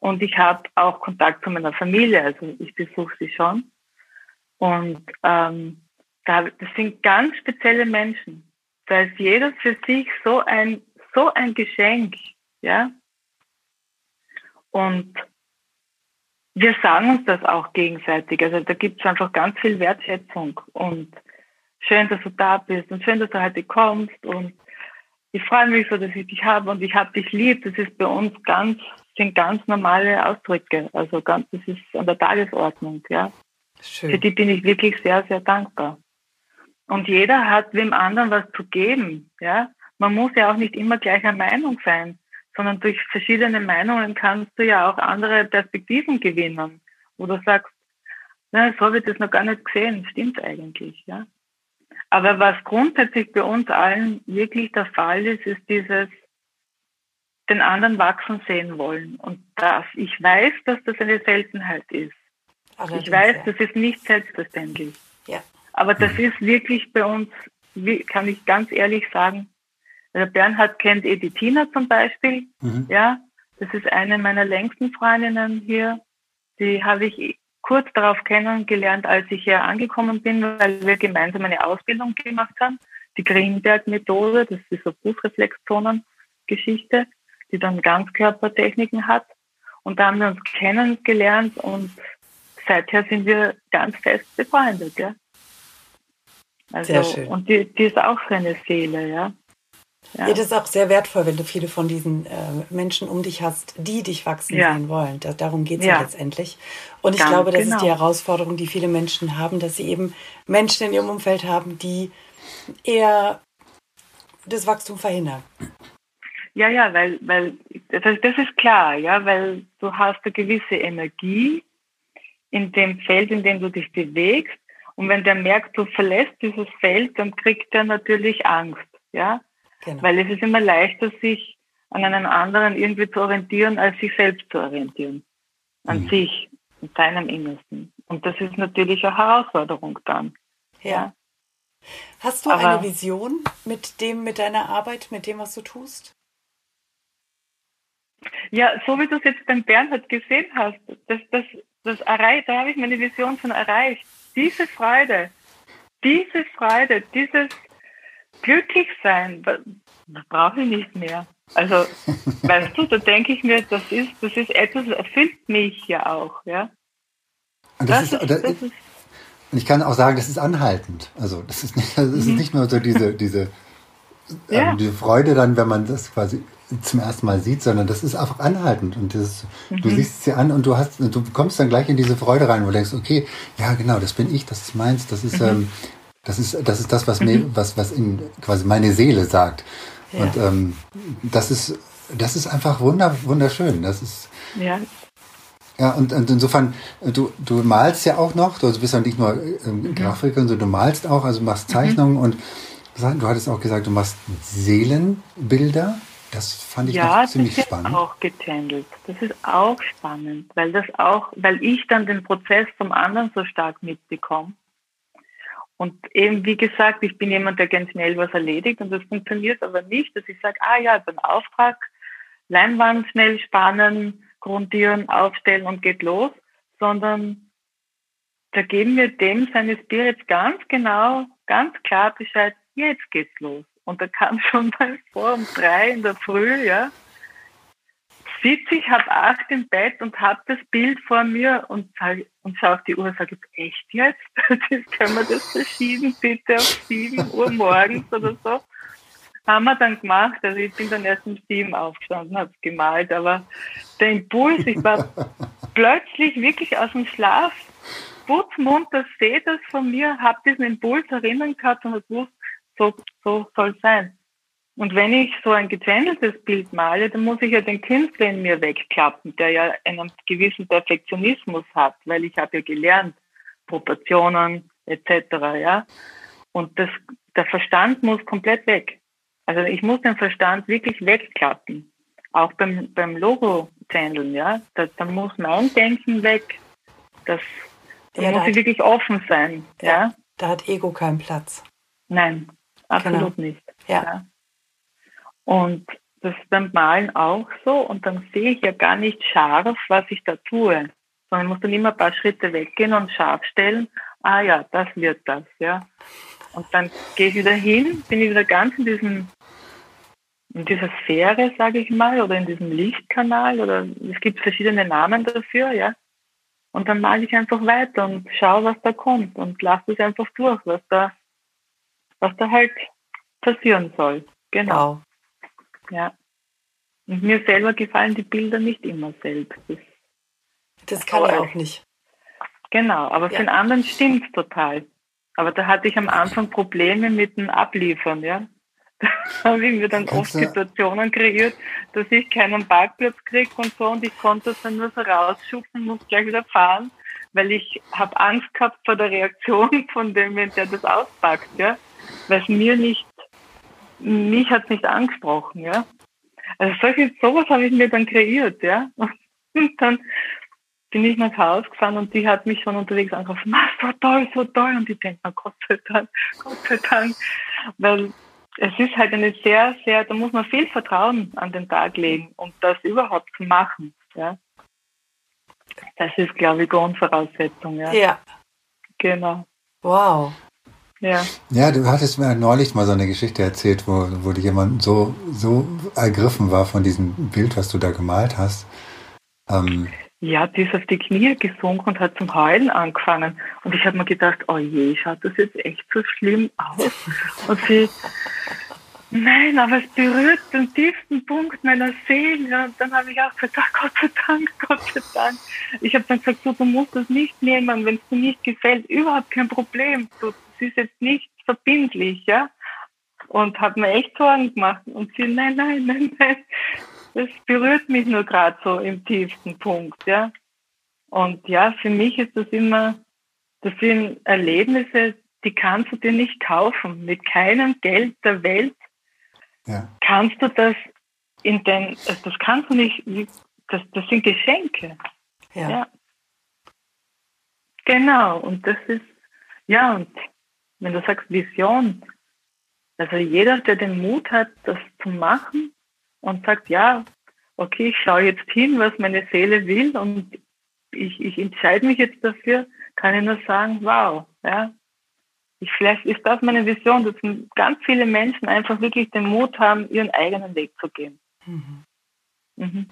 Und ich habe auch Kontakt zu meiner Familie, also ich besuche sie schon. Und ähm, das sind ganz spezielle Menschen da ist jeder für sich so ein, so ein Geschenk, ja. Und wir sagen uns das auch gegenseitig. Also da gibt es einfach ganz viel Wertschätzung und schön, dass du da bist und schön, dass du heute kommst und ich freue mich so, dass ich dich habe und ich habe dich lieb. Das ist bei uns ganz, sind ganz normale Ausdrücke. Also ganz, das ist an der Tagesordnung, ja. Schön. Für die bin ich wirklich sehr, sehr dankbar. Und jeder hat dem anderen was zu geben. Ja? Man muss ja auch nicht immer gleicher Meinung sein, sondern durch verschiedene Meinungen kannst du ja auch andere Perspektiven gewinnen, wo du sagst, na, so habe ich das noch gar nicht gesehen, stimmt eigentlich. Ja? Aber was grundsätzlich bei uns allen wirklich der Fall ist, ist dieses den anderen wachsen sehen wollen. Und das, ich weiß, dass das eine Seltenheit ist. ich weiß, das ist nicht selbstverständlich. Ja. Aber das ist wirklich bei uns, kann ich ganz ehrlich sagen, der Bernhard kennt Editina zum Beispiel. Mhm. Ja, das ist eine meiner längsten Freundinnen hier. Die habe ich kurz darauf kennengelernt, als ich hier angekommen bin, weil wir gemeinsam eine Ausbildung gemacht haben. Die Greenberg-Methode, das ist so Fußreflexzonen-Geschichte, die dann Ganzkörpertechniken hat. Und da haben wir uns kennengelernt und seither sind wir ganz fest befreundet. Ja. Also, sehr schön. Und die, die ist auch so eine Seele, ja. Ja. ja. das ist auch sehr wertvoll, wenn du viele von diesen äh, Menschen um dich hast, die dich wachsen ja. sehen wollen. Da, darum geht es ja. ja. letztendlich. Und ich Ganz glaube, das genau. ist die Herausforderung, die viele Menschen haben, dass sie eben Menschen in ihrem Umfeld haben, die eher das Wachstum verhindern. Ja, ja, weil, weil das, das ist klar, ja, weil du hast eine gewisse Energie in dem Feld, in dem du dich bewegst und wenn der merkt, du verlässt dieses Feld, dann kriegt er natürlich Angst, ja. Genau. Weil es ist immer leichter, sich an einem anderen irgendwie zu orientieren, als sich selbst zu orientieren. An mhm. sich, in seinem Innersten. Und das ist natürlich eine Herausforderung dann. Ja. ja. Hast du Aber, eine Vision mit dem, mit deiner Arbeit, mit dem, was du tust? Ja, so wie du es jetzt beim Bernhard gesehen hast, das, das, das da habe ich meine Vision schon erreicht diese Freude, diese Freude, dieses Glücklichsein, das brauche ich nicht mehr. Also, *laughs* weißt du, da denke ich mir, das ist, das ist etwas, das erfüllt mich ja auch, ja. Und das, das ist, das ist, und ich kann auch sagen, das ist anhaltend. Also, das ist nicht, *laughs* das ist mhm. nicht nur so diese, diese, ja. ähm, diese Freude dann, wenn man das quasi zum ersten Mal sieht, sondern das ist einfach anhaltend und das, mhm. du siehst sie an und du hast, du kommst dann gleich in diese Freude rein, wo du denkst, okay, ja genau, das bin ich, das ist meins, das ist, mhm. ähm, das ist, das ist das, was mir, mhm. was, was in quasi meine Seele sagt. Ja. Und ähm, das ist, das ist einfach wunder, wunderschön. Das ist ja. Ja, und, und insofern, du, du malst ja auch noch, du bist ja nicht nur ähm, mhm. Grafiker, sondern du malst auch, also machst Zeichnungen mhm. und du hattest auch gesagt, du machst Seelenbilder. Das fand ich ja, ziemlich das spannend. Ja, auch getändelt. Das ist auch spannend, weil das auch, weil ich dann den Prozess vom anderen so stark mitbekomme. Und eben, wie gesagt, ich bin jemand, der ganz schnell was erledigt und das funktioniert aber nicht, dass ich sage, ah ja, beim Auftrag, Leinwand schnell spannen, grundieren, aufstellen und geht los, sondern da geben wir dem seine Spirits ganz genau, ganz klar Bescheid, jetzt geht's los. Und da kam schon mal vor um drei in der Früh, ja, sitze ich halb acht im Bett und habe das Bild vor mir und, und schaue auf die Uhr und sage, echt jetzt? *laughs* Das können wir das verschieben, bitte auf sieben Uhr morgens oder so? haben wir dann gemacht. Also ich bin dann erst um sieben aufgestanden, habe es gemalt, aber der Impuls, ich war *laughs* plötzlich wirklich aus dem Schlaf putzmunter, sehe das von mir, habe diesen Impuls erinnern gehabt und gewusst, so, so soll es sein. Und wenn ich so ein gechanneltes Bild male, dann muss ich ja den Künstler in mir wegklappen, der ja einen gewissen Perfektionismus hat, weil ich habe ja gelernt, Proportionen etc. Ja, und das, der Verstand muss komplett weg. Also ich muss den Verstand wirklich wegklappen. Auch beim, beim Logo-Channeln, ja. Da, da muss mein Denken weg. Das, da ja, muss da ich wirklich offen sein. Ja, ja, Da hat Ego keinen Platz. Nein, absolut genau. nicht. Ja. ja. Und das ist beim Malen auch so. Und dann sehe ich ja gar nicht scharf, was ich da tue. Sondern ich muss dann immer ein paar Schritte weggehen und scharf stellen. Ah ja, das wird das, ja. Und dann gehe ich wieder hin, bin ich wieder ganz in diesem in dieser Sphäre, sage ich mal, oder in diesem Lichtkanal, oder es gibt verschiedene Namen dafür, ja. Und dann male ich einfach weiter und schaue, was da kommt und lasse es einfach durch, was da, was da halt passieren soll. Genau. Wow. Ja. Und mir selber gefallen die Bilder nicht immer selbst. Das, das kann ich auch nicht. Genau, aber ja. für den anderen stimmt es total. Aber da hatte ich am Anfang Probleme mit dem Abliefern, ja. *laughs* Da habe ich mir dann oft Situationen kreiert, dass ich keinen Parkplatz kriege und so und ich konnte es dann nur so rausschubsen, muss gleich wieder fahren, weil ich habe Angst gehabt vor der Reaktion *laughs* von dem, der das auspackt, ja. Weil es mir nicht, mich hat es nicht angesprochen, ja. Also solche, sowas habe ich mir dann kreiert, ja. Und dann bin ich nach Hause gefahren und die hat mich schon unterwegs angerufen, so toll, so toll. Und ich denke, na Gott sei Dank, Gott sei Dank. Weil es ist halt eine sehr, sehr, da muss man viel Vertrauen an den Tag legen, um das überhaupt zu machen. Ja. Das ist, glaube ich, Grundvoraussetzung. Ja. ja. Genau. Wow. Ja. ja, du hattest mir neulich mal so eine Geschichte erzählt, wo, wo jemand so, so ergriffen war von diesem Bild, was du da gemalt hast. Ähm, ja, die ist auf die Knie gesunken und hat zum Heulen angefangen. Und ich habe mir gedacht, oh je, schaut das jetzt echt so schlimm aus? Und sie, nein, aber es berührt den tiefsten Punkt meiner Seele. Und dann habe ich auch gesagt, oh, *laughs* Gott sei Dank, Gott sei Dank. Ich habe dann gesagt, so, du musst das nicht nehmen, wenn es dir nicht gefällt. Überhaupt kein Problem. Das ist jetzt nicht verbindlich, ja. Und hat mir echt Sorgen gemacht. Und sie, nein, nein, *laughs* nein, nein das berührt mich nur gerade so im tiefsten Punkt, ja. Und ja, für mich ist das immer, das sind Erlebnisse, die kannst du dir nicht kaufen. Mit keinem Geld der Welt ja. kannst du das in den, also das kannst du nicht, das, das sind Geschenke. Ja. ja. Genau, und das ist, ja, und wenn du sagst Vision, also jeder, der den Mut hat, das zu machen, und sagt, ja, okay, ich schaue jetzt hin, was meine Seele will und ich, ich entscheide mich jetzt dafür, kann ich nur sagen, wow, ja. Ich, vielleicht ist das meine Vision, dass ganz viele Menschen einfach wirklich den Mut haben, ihren eigenen Weg zu gehen. Mhm. Mhm.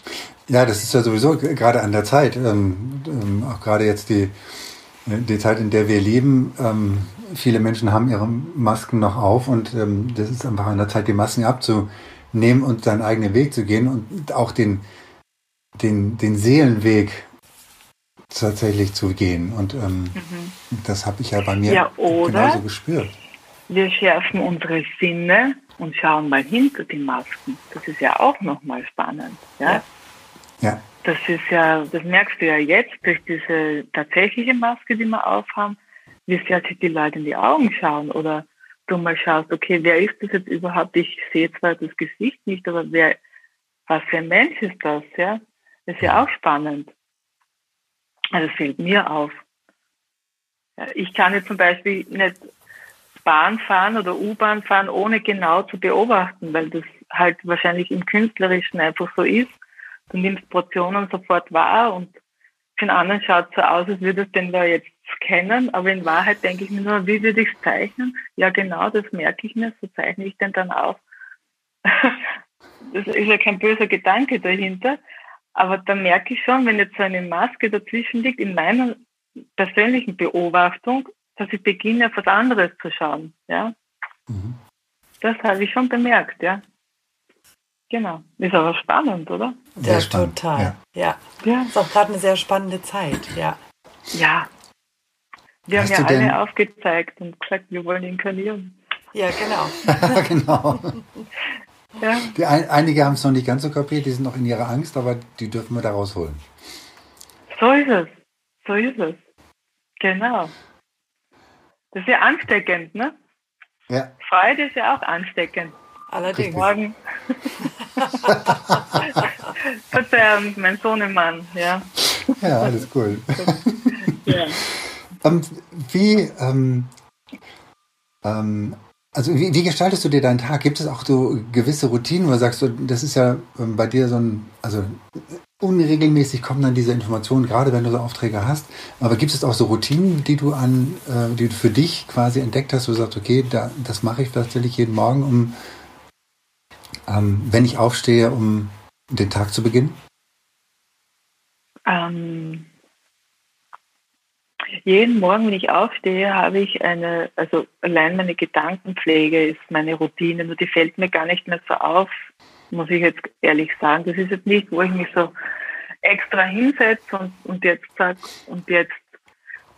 Ja, das ist ja sowieso gerade an der Zeit, ähm, ähm, auch gerade jetzt die, die Zeit, in der wir leben. Ähm, viele Menschen haben ihre Masken noch auf und ähm, das ist einfach an der Zeit, die Masken abzu, nehmen und seinen eigenen Weg zu gehen und auch den, den, den Seelenweg tatsächlich zu gehen. Und ähm, mhm. das habe ich ja bei mir ja, genauso gespürt. Wir schärfen unsere Sinne und schauen mal hinter die Masken. Das ist ja auch nochmal spannend. Ja? ja. Das ist ja, das merkst du ja jetzt durch diese tatsächliche Maske, die wir aufhaben, wie sehr sich die Leute in die Augen schauen oder du mal schaust, okay, wer ist das jetzt überhaupt? Ich sehe zwar das Gesicht nicht, aber wer, was für ein Mensch ist das, ja? Das ist ja auch spannend. Also das fällt mir auf. Ich kann jetzt zum Beispiel nicht Bahn fahren oder U-Bahn fahren, ohne genau zu beobachten, weil das halt wahrscheinlich im Künstlerischen einfach so ist. Du nimmst Portionen sofort wahr und für den anderen schaut es so aus, als würde es den da jetzt kennen, aber in Wahrheit denke ich mir nur, wie würde ich es zeichnen? Ja, genau, das merke ich mir, so zeichne ich den dann auf. *laughs* das ist ja kein böser Gedanke dahinter, aber da merke ich schon, wenn jetzt so eine Maske dazwischen liegt, in meiner persönlichen Beobachtung, dass ich beginne, auf was anderes zu schauen. Ja? Mhm. Das habe ich schon bemerkt, ja. Genau. Ist aber spannend, oder? Sehr ja, spannend. total. Ja. ja. ja. Ist auch gerade eine sehr spannende Zeit, ja. Ja. Wir Hast haben ja alle aufgezeigt und gesagt, wir wollen inkarnieren. Ja, genau. *laughs* genau. ja. Die ein, einige haben es noch nicht ganz so kapiert, die sind noch in ihrer Angst, aber die dürfen wir da rausholen. So ist es. So ist es. Genau. Das ist ja ansteckend, ne? Ja. Freude ist ja auch ansteckend. Allerdings. Morgen. *laughs* *laughs* Verzeihung, mein Sohnemann, ja. Ja, alles cool. *laughs* ja. Ähm, wie, ähm, ähm, also wie, wie, gestaltest du dir deinen Tag? Gibt es auch so gewisse Routinen, wo du sagst, das ist ja ähm, bei dir so ein, also unregelmäßig kommen dann diese Informationen, gerade wenn du so Aufträge hast. Aber gibt es auch so Routinen, die du an, äh, die du für dich quasi entdeckt hast, wo du sagst, okay, da, das mache ich tatsächlich jeden Morgen, um, ähm, wenn ich aufstehe, um den Tag zu beginnen? Ähm, jeden Morgen, wenn ich aufstehe, habe ich eine, also allein meine Gedankenpflege ist meine Routine, nur die fällt mir gar nicht mehr so auf, muss ich jetzt ehrlich sagen. Das ist jetzt nicht, wo ich mich so extra hinsetze und, und jetzt sage, und jetzt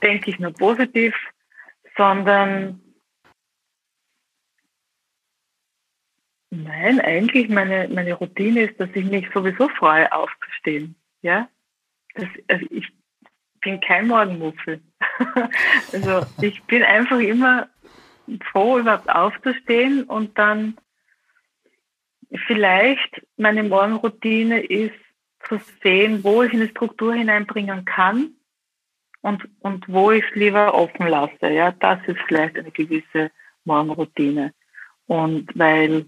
denke ich nur positiv, sondern nein, eigentlich meine, meine Routine ist, dass ich mich sowieso freue, aufzustehen. Ja? Das, also ich bin kein Morgenmuffel. *laughs* also ich bin einfach immer froh, überhaupt aufzustehen und dann vielleicht meine Morgenroutine ist zu sehen, wo ich eine Struktur hineinbringen kann und, und wo ich es lieber offen lasse. Ja, das ist vielleicht eine gewisse Morgenroutine. Und weil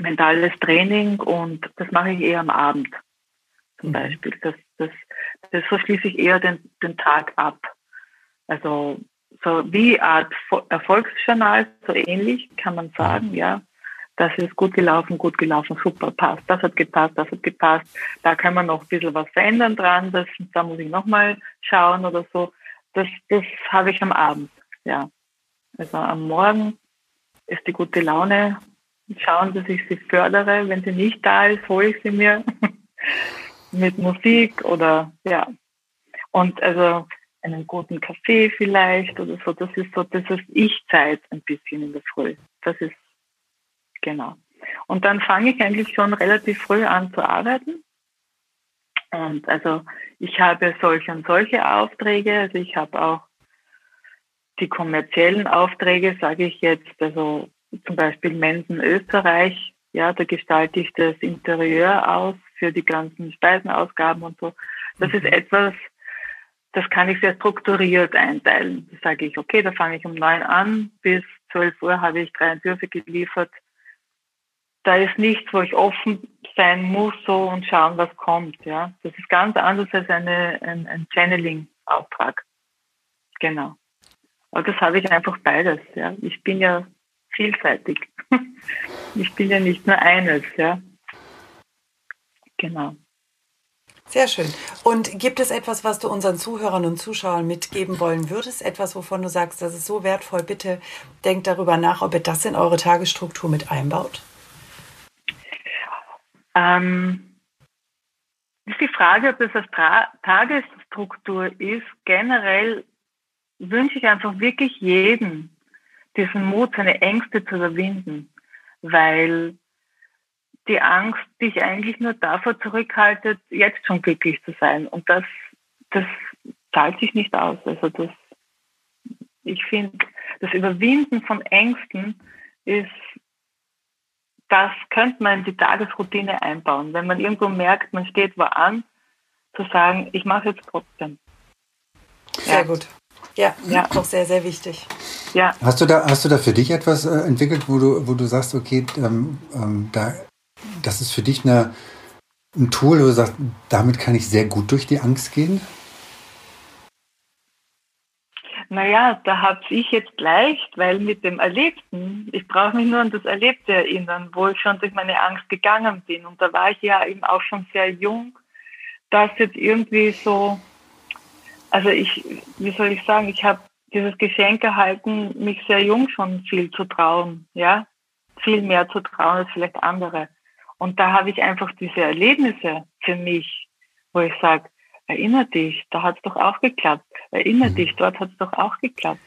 mentales Training und das mache ich eher am Abend zum mhm. Beispiel. Das, das, das so schließe ich eher den, den Tag ab. Also so wie Art Erfolgsjournal, so ähnlich kann man sagen, ja. Das ist gut gelaufen, gut gelaufen, super, passt. Das hat gepasst, das hat gepasst. Da kann man noch ein bisschen was verändern dran. Das, da muss ich nochmal schauen oder so. Das, das habe ich am Abend, ja. Also am Morgen ist die gute Laune. Schauen, dass ich sie fördere. Wenn sie nicht da ist, hole ich sie mir *laughs* mit Musik oder ja. Und also einen guten Kaffee vielleicht oder so. Das ist so, das ist Ich-Zeit ein bisschen in der Früh. Das ist genau. Und dann fange ich eigentlich schon relativ früh an zu arbeiten. Und also ich habe solche und solche Aufträge. Also ich habe auch die kommerziellen Aufträge, sage ich jetzt, also zum Beispiel Mensen Österreich. Ja, da gestalte ich das Interieur aus für die ganzen Speisenausgaben und so. Das ist mhm. etwas, das kann ich sehr strukturiert einteilen. Da sage ich, okay, da fange ich um neun an, bis zwölf Uhr habe ich drei Entwürfe geliefert. Da ist nichts, wo ich offen sein muss so und schauen, was kommt. Ja, das ist ganz anders als eine, ein, ein Channeling-Auftrag. Genau. Aber das habe ich einfach beides. Ja, ich bin ja vielseitig. *laughs* ich bin ja nicht nur eines. Ja, genau. Sehr schön. Und gibt es etwas, was du unseren Zuhörern und Zuschauern mitgeben wollen würdest? Etwas, wovon du sagst, das ist so wertvoll. Bitte denkt darüber nach, ob ihr das in eure Tagesstruktur mit einbaut. Ähm, ist die Frage, ob das als Tra Tagesstruktur ist. Generell wünsche ich einfach wirklich jedem diesen Mut, seine Ängste zu überwinden, weil die Angst dich eigentlich nur davor zurückhaltet, jetzt schon glücklich zu sein. Und das, das zahlt sich nicht aus. Also das, ich finde, das Überwinden von Ängsten ist, das könnte man in die Tagesroutine einbauen. Wenn man irgendwo merkt, man steht wo an, zu sagen, ich mache jetzt trotzdem. Sehr ja. gut. Ja, ja, auch sehr, sehr wichtig. Ja. Hast du da, hast du da für dich etwas äh, entwickelt, wo du, wo du sagst, okay, ähm, ähm, da das ist für dich eine, ein Tool, wo du sagst, damit kann ich sehr gut durch die Angst gehen? Naja, da habe ich jetzt leicht, weil mit dem Erlebten, ich brauche mich nur an das Erlebte erinnern, wo ich schon durch meine Angst gegangen bin. Und da war ich ja eben auch schon sehr jung, dass jetzt irgendwie so, also ich, wie soll ich sagen, ich habe dieses Geschenk erhalten, mich sehr jung schon viel zu trauen, ja, viel mehr zu trauen als vielleicht andere. Und da habe ich einfach diese Erlebnisse für mich, wo ich sage, erinnere dich, da hat es doch auch geklappt. Erinnere mhm. dich, dort hat es doch auch geklappt.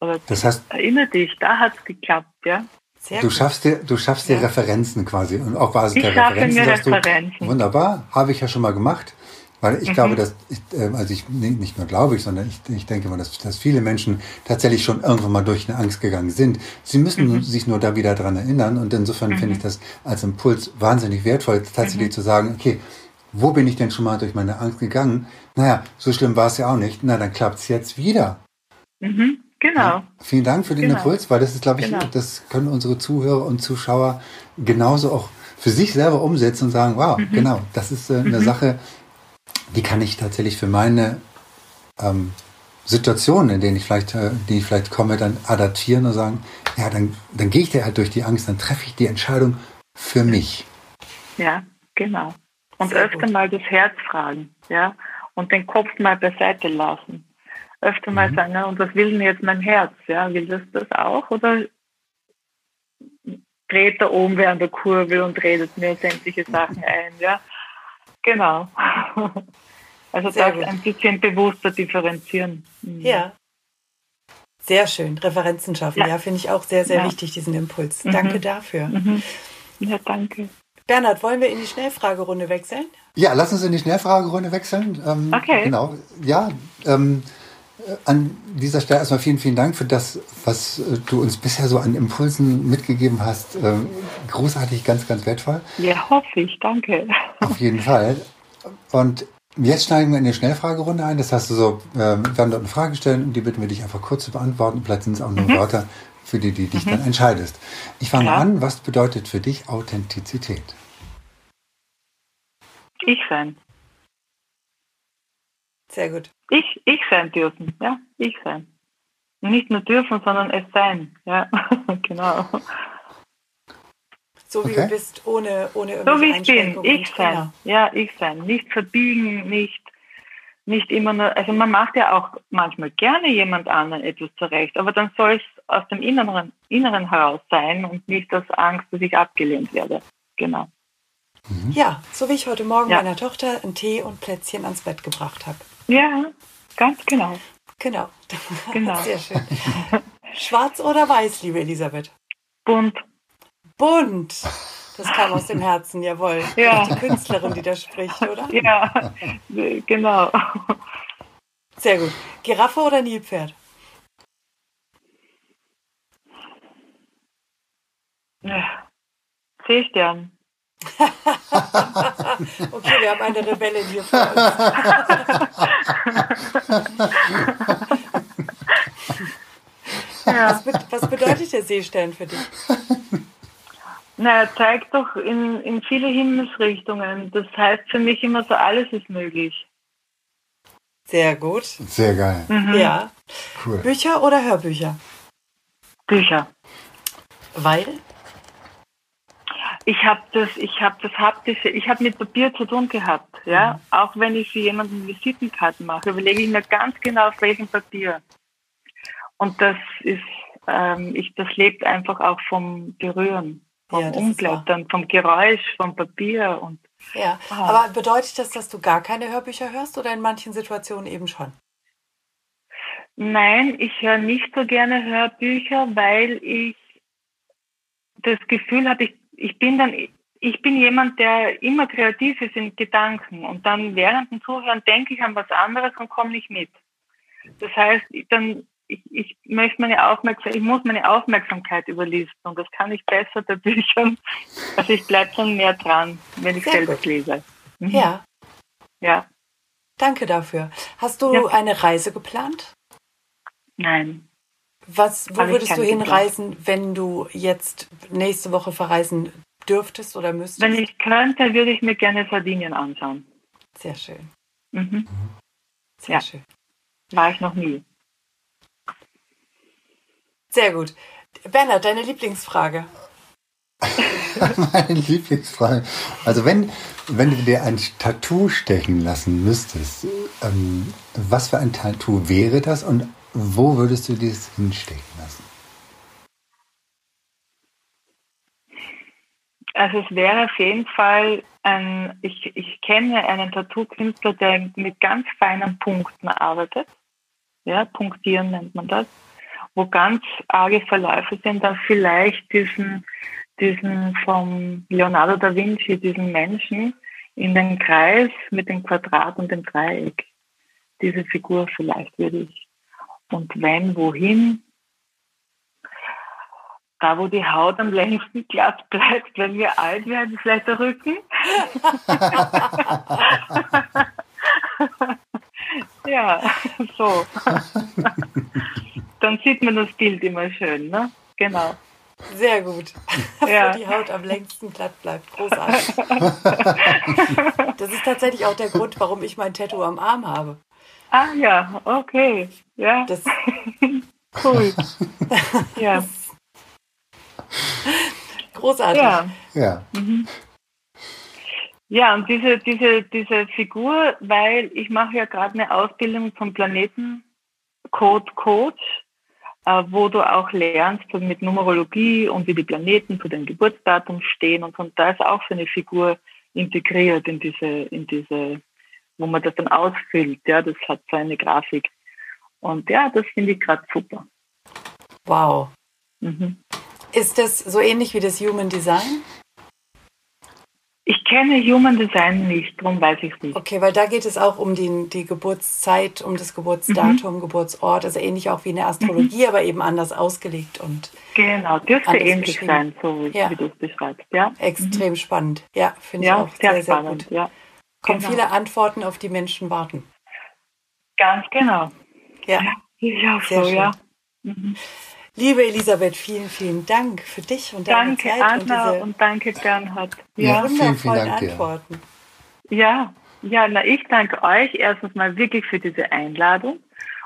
Oder das heißt, erinnere dich, da hat es geklappt, ja. Sehr du schaffst dir, du schaffst dir ja. Referenzen quasi und auf Basis ich der Referenzen sagst Referenzen. du, wunderbar, habe ich ja schon mal gemacht. Weil ich mhm. glaube, dass, ich, äh, also ich, nicht nur glaube ich, sondern ich, ich denke mal, dass, dass viele Menschen tatsächlich schon irgendwann mal durch eine Angst gegangen sind. Sie müssen mhm. sich nur da wieder dran erinnern und insofern mhm. finde ich das als Impuls wahnsinnig wertvoll, tatsächlich mhm. zu sagen, okay, wo bin ich denn schon mal durch meine Angst gegangen? Naja, so schlimm war es ja auch nicht. Na, dann klappt es jetzt wieder. Mhm. Genau. Ja, vielen Dank für den genau. Impuls, weil das ist, glaube ich, genau. das können unsere Zuhörer und Zuschauer genauso auch für sich selber umsetzen und sagen, wow, mhm. genau, das ist äh, eine mhm. Sache, die kann ich tatsächlich für meine ähm, Situationen, in denen ich vielleicht, äh, die ich vielleicht komme, dann adaptieren und sagen, ja, dann, dann gehe ich da halt durch die Angst, dann treffe ich die Entscheidung für mich. Ja, genau. Und Sehr öfter gut. mal das Herz fragen, ja, und den Kopf mal beiseite lassen. Öfter mal mhm. sagen, ja, und was will denn jetzt mein Herz? Ja, will das das auch oder dreht da oben wer an der Kurve und redet mir sämtliche Sachen *laughs* ein, ja? Genau. *laughs* Also Sehr das gut. ein bisschen bewusster differenzieren. Mhm. Ja. Sehr schön. Referenzen schaffen. Ja, ja finde ich auch sehr, sehr ja. wichtig, diesen Impuls. Mhm. Danke dafür. Mhm. Ja, danke. Bernhard, wollen wir in die Schnellfragerunde wechseln? Ja, lass uns in die Schnellfragerunde wechseln. Ähm, okay. Genau. Ja, ähm, an dieser Stelle erstmal vielen, vielen Dank für das, was äh, du uns bisher so an Impulsen mitgegeben hast. Ähm, großartig, ganz, ganz wertvoll. Ja, hoffe ich. Danke. Auf jeden Fall. Und jetzt steigen wir in die Schnellfragerunde ein. Das heißt also, wir werden dort eine Frage stellen und die bitten wir dich einfach kurz zu beantworten. Vielleicht sind es auch nur mhm. Wörter, für die du dich mhm. dann entscheidest. Ich fange ja. an. Was bedeutet für dich Authentizität? Ich sein. Sehr gut. Ich, ich sein dürfen, ja, ich sein. Nicht nur dürfen, sondern es sein, ja, *laughs* genau. So wie okay. du bist, ohne, ohne irgendwelche So wie ich bin, ich sein, genau. ja, ich sein. Nicht verbiegen, nicht, nicht immer nur, also man macht ja auch manchmal gerne jemand anderen etwas zurecht, aber dann soll es aus dem Inneren, Inneren heraus sein und nicht aus Angst, dass ich abgelehnt werde. Genau. Mhm. Ja, so wie ich heute Morgen ja. meiner Tochter einen Tee und Plätzchen ans Bett gebracht habe. Ja, ganz genau. Genau. Genau. *laughs* Sehr schön. Schwarz oder weiß, liebe Elisabeth? Bunt. Bunt. Das kam aus dem Herzen, jawohl. *laughs* Ja. Die Künstlerin, die da spricht, oder? *laughs* Ja, genau. Sehr gut. Giraffe oder Nilpferd? Ja. Seestern. *laughs* okay, wir haben eine Rebellin hier vor uns. *laughs* ja. was, be was, bedeutet der Seestern für dich? Na, er zeigt doch in, in viele Himmelsrichtungen. Das heißt für mich immer so, alles ist möglich. Sehr gut. Sehr geil. Mhm. Ja. Cool. Bücher oder Hörbücher? Bücher. Weil? Ich habe das, ich habe das haptische, ich habe mit Papier zu tun gehabt, ja. Mhm. Auch wenn ich für jemanden Visitenkarten mache, überlege ich mir ganz genau auf welchem Papier. Und das ist, ähm, ich, das lebt einfach auch vom Berühren, vom ja, Umblättern, vom Geräusch, vom Papier und. Ja, wow. aber bedeutet das, dass du gar keine Hörbücher hörst oder in manchen Situationen eben schon? Nein, ich höre nicht so gerne Hörbücher, weil ich das Gefühl habe, ich ich bin dann, ich bin jemand, der immer kreativ ist in Gedanken und dann während dem Zuhören denke ich an was anderes und komme nicht mit. Das heißt, dann, ich, ich möchte meine Aufmerksamkeit, ich muss meine Aufmerksamkeit überlisten und das kann ich besser bei Büchern. Also ich bleibe dann mehr dran, wenn ich Sehr selber gut. lese. Mhm. Ja. Ja. Danke dafür. Hast du ja. eine Reise geplant? Nein. Was, wo würdest du hinreisen, wenn du jetzt nächste Woche verreisen dürftest oder müsstest? Wenn ich könnte, würde ich mir gerne Sardinien anschauen. Sehr schön. Mhm. Sehr ja. schön. War ich noch nie. Sehr gut. Bernhard, deine Lieblingsfrage. *laughs* Meine Lieblingsfrage. Also wenn, wenn du dir ein Tattoo stechen lassen müsstest, ähm, was für ein Tattoo wäre das und wo würdest du das hinstecken lassen? Also es wäre auf jeden Fall ein, ich, ich kenne einen Tattoo-Künstler, der mit ganz feinen Punkten arbeitet. Ja, punktieren nennt man das. Wo ganz arge Verläufe sind, dann vielleicht diesen, diesen vom Leonardo da Vinci, diesen Menschen in den Kreis mit dem Quadrat und dem Dreieck. Diese Figur vielleicht würde ich. Und wenn, wohin, da wo die Haut am längsten glatt bleibt, wenn wir alt werden, vielleicht der Rücken. *laughs* ja, so. Dann sieht man das Bild immer schön, ne? Genau. Sehr gut. *laughs* Ja. Wo die Haut am längsten glatt bleibt. Großartig. *laughs* das ist tatsächlich auch der Grund, warum ich mein Tattoo am Arm habe. Ah ja, okay. Ja. Das *laughs* cool. *laughs* ja. Großartig. Ja. Ja. Mhm. Ja, und diese, diese, diese Figur, weil ich mache ja gerade eine Ausbildung zum Planetencode Coach, äh, wo du auch lernst mit Numerologie und wie die Planeten zu den Geburtsdatum stehen und, und da ist auch so eine Figur integriert in diese, in diese, wo man das dann ausfüllt. Ja, das hat so eine Grafik. Und ja, das finde ich gerade super. Wow. Mhm. Ist das so ähnlich wie das Human Design? Ich kenne Human Design nicht, darum weiß ich es nicht. Okay, weil da geht es auch um die, die Geburtszeit, um das Geburtsdatum, mhm. Geburtsort, also ähnlich auch wie in der Astrologie, mhm. aber eben anders ausgelegt und. Genau, dürfte ähnlich sein, so ja. wie du es beschreibst, ja. Extrem mhm. spannend, ja, finde ja, ich auch sehr, sehr, spannend, sehr gut. Ja. Kommen genau. viele Antworten, auf die Menschen warten. Ganz genau. Ja. Ja, so, schön. ja. Mhm. Liebe Elisabeth, vielen, vielen Dank für dich und deine danke, Zeit. Danke Anna und, und, danke Bernhard. Ja, wundervollen vielen, vielen Dank Antworten. Dir. Ja, ja, na ich danke euch erstens mal wirklich für diese Einladung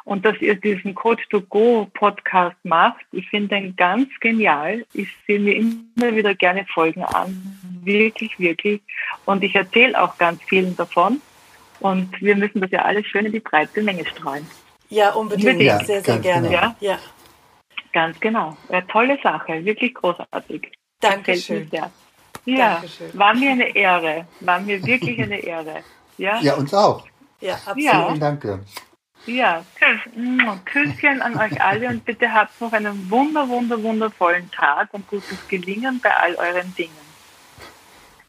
und dass ihr diesen Coach to Go Podcast macht. Ich finde den ganz genial. Ich sehe mir immer wieder gerne Folgen an. Wirklich, wirklich. Und ich erzähle auch ganz vielen davon. Und wir müssen das ja alles schön in die breite Menge streuen. Ja, unbedingt. Ja, sehr, sehr gerne. Genau. Ja. ja. Ganz genau. Eine tolle Sache, wirklich großartig. Dankeschön. Ja, Dankeschön. war mir eine Ehre. War mir wirklich eine *laughs* Ehre. Ja, ja uns auch. Ja, absolut. Ja. Danke. Ja, Küsschen an euch alle und bitte habt noch einen wunder, wunder, wundervollen Tag und gutes Gelingen bei all euren Dingen.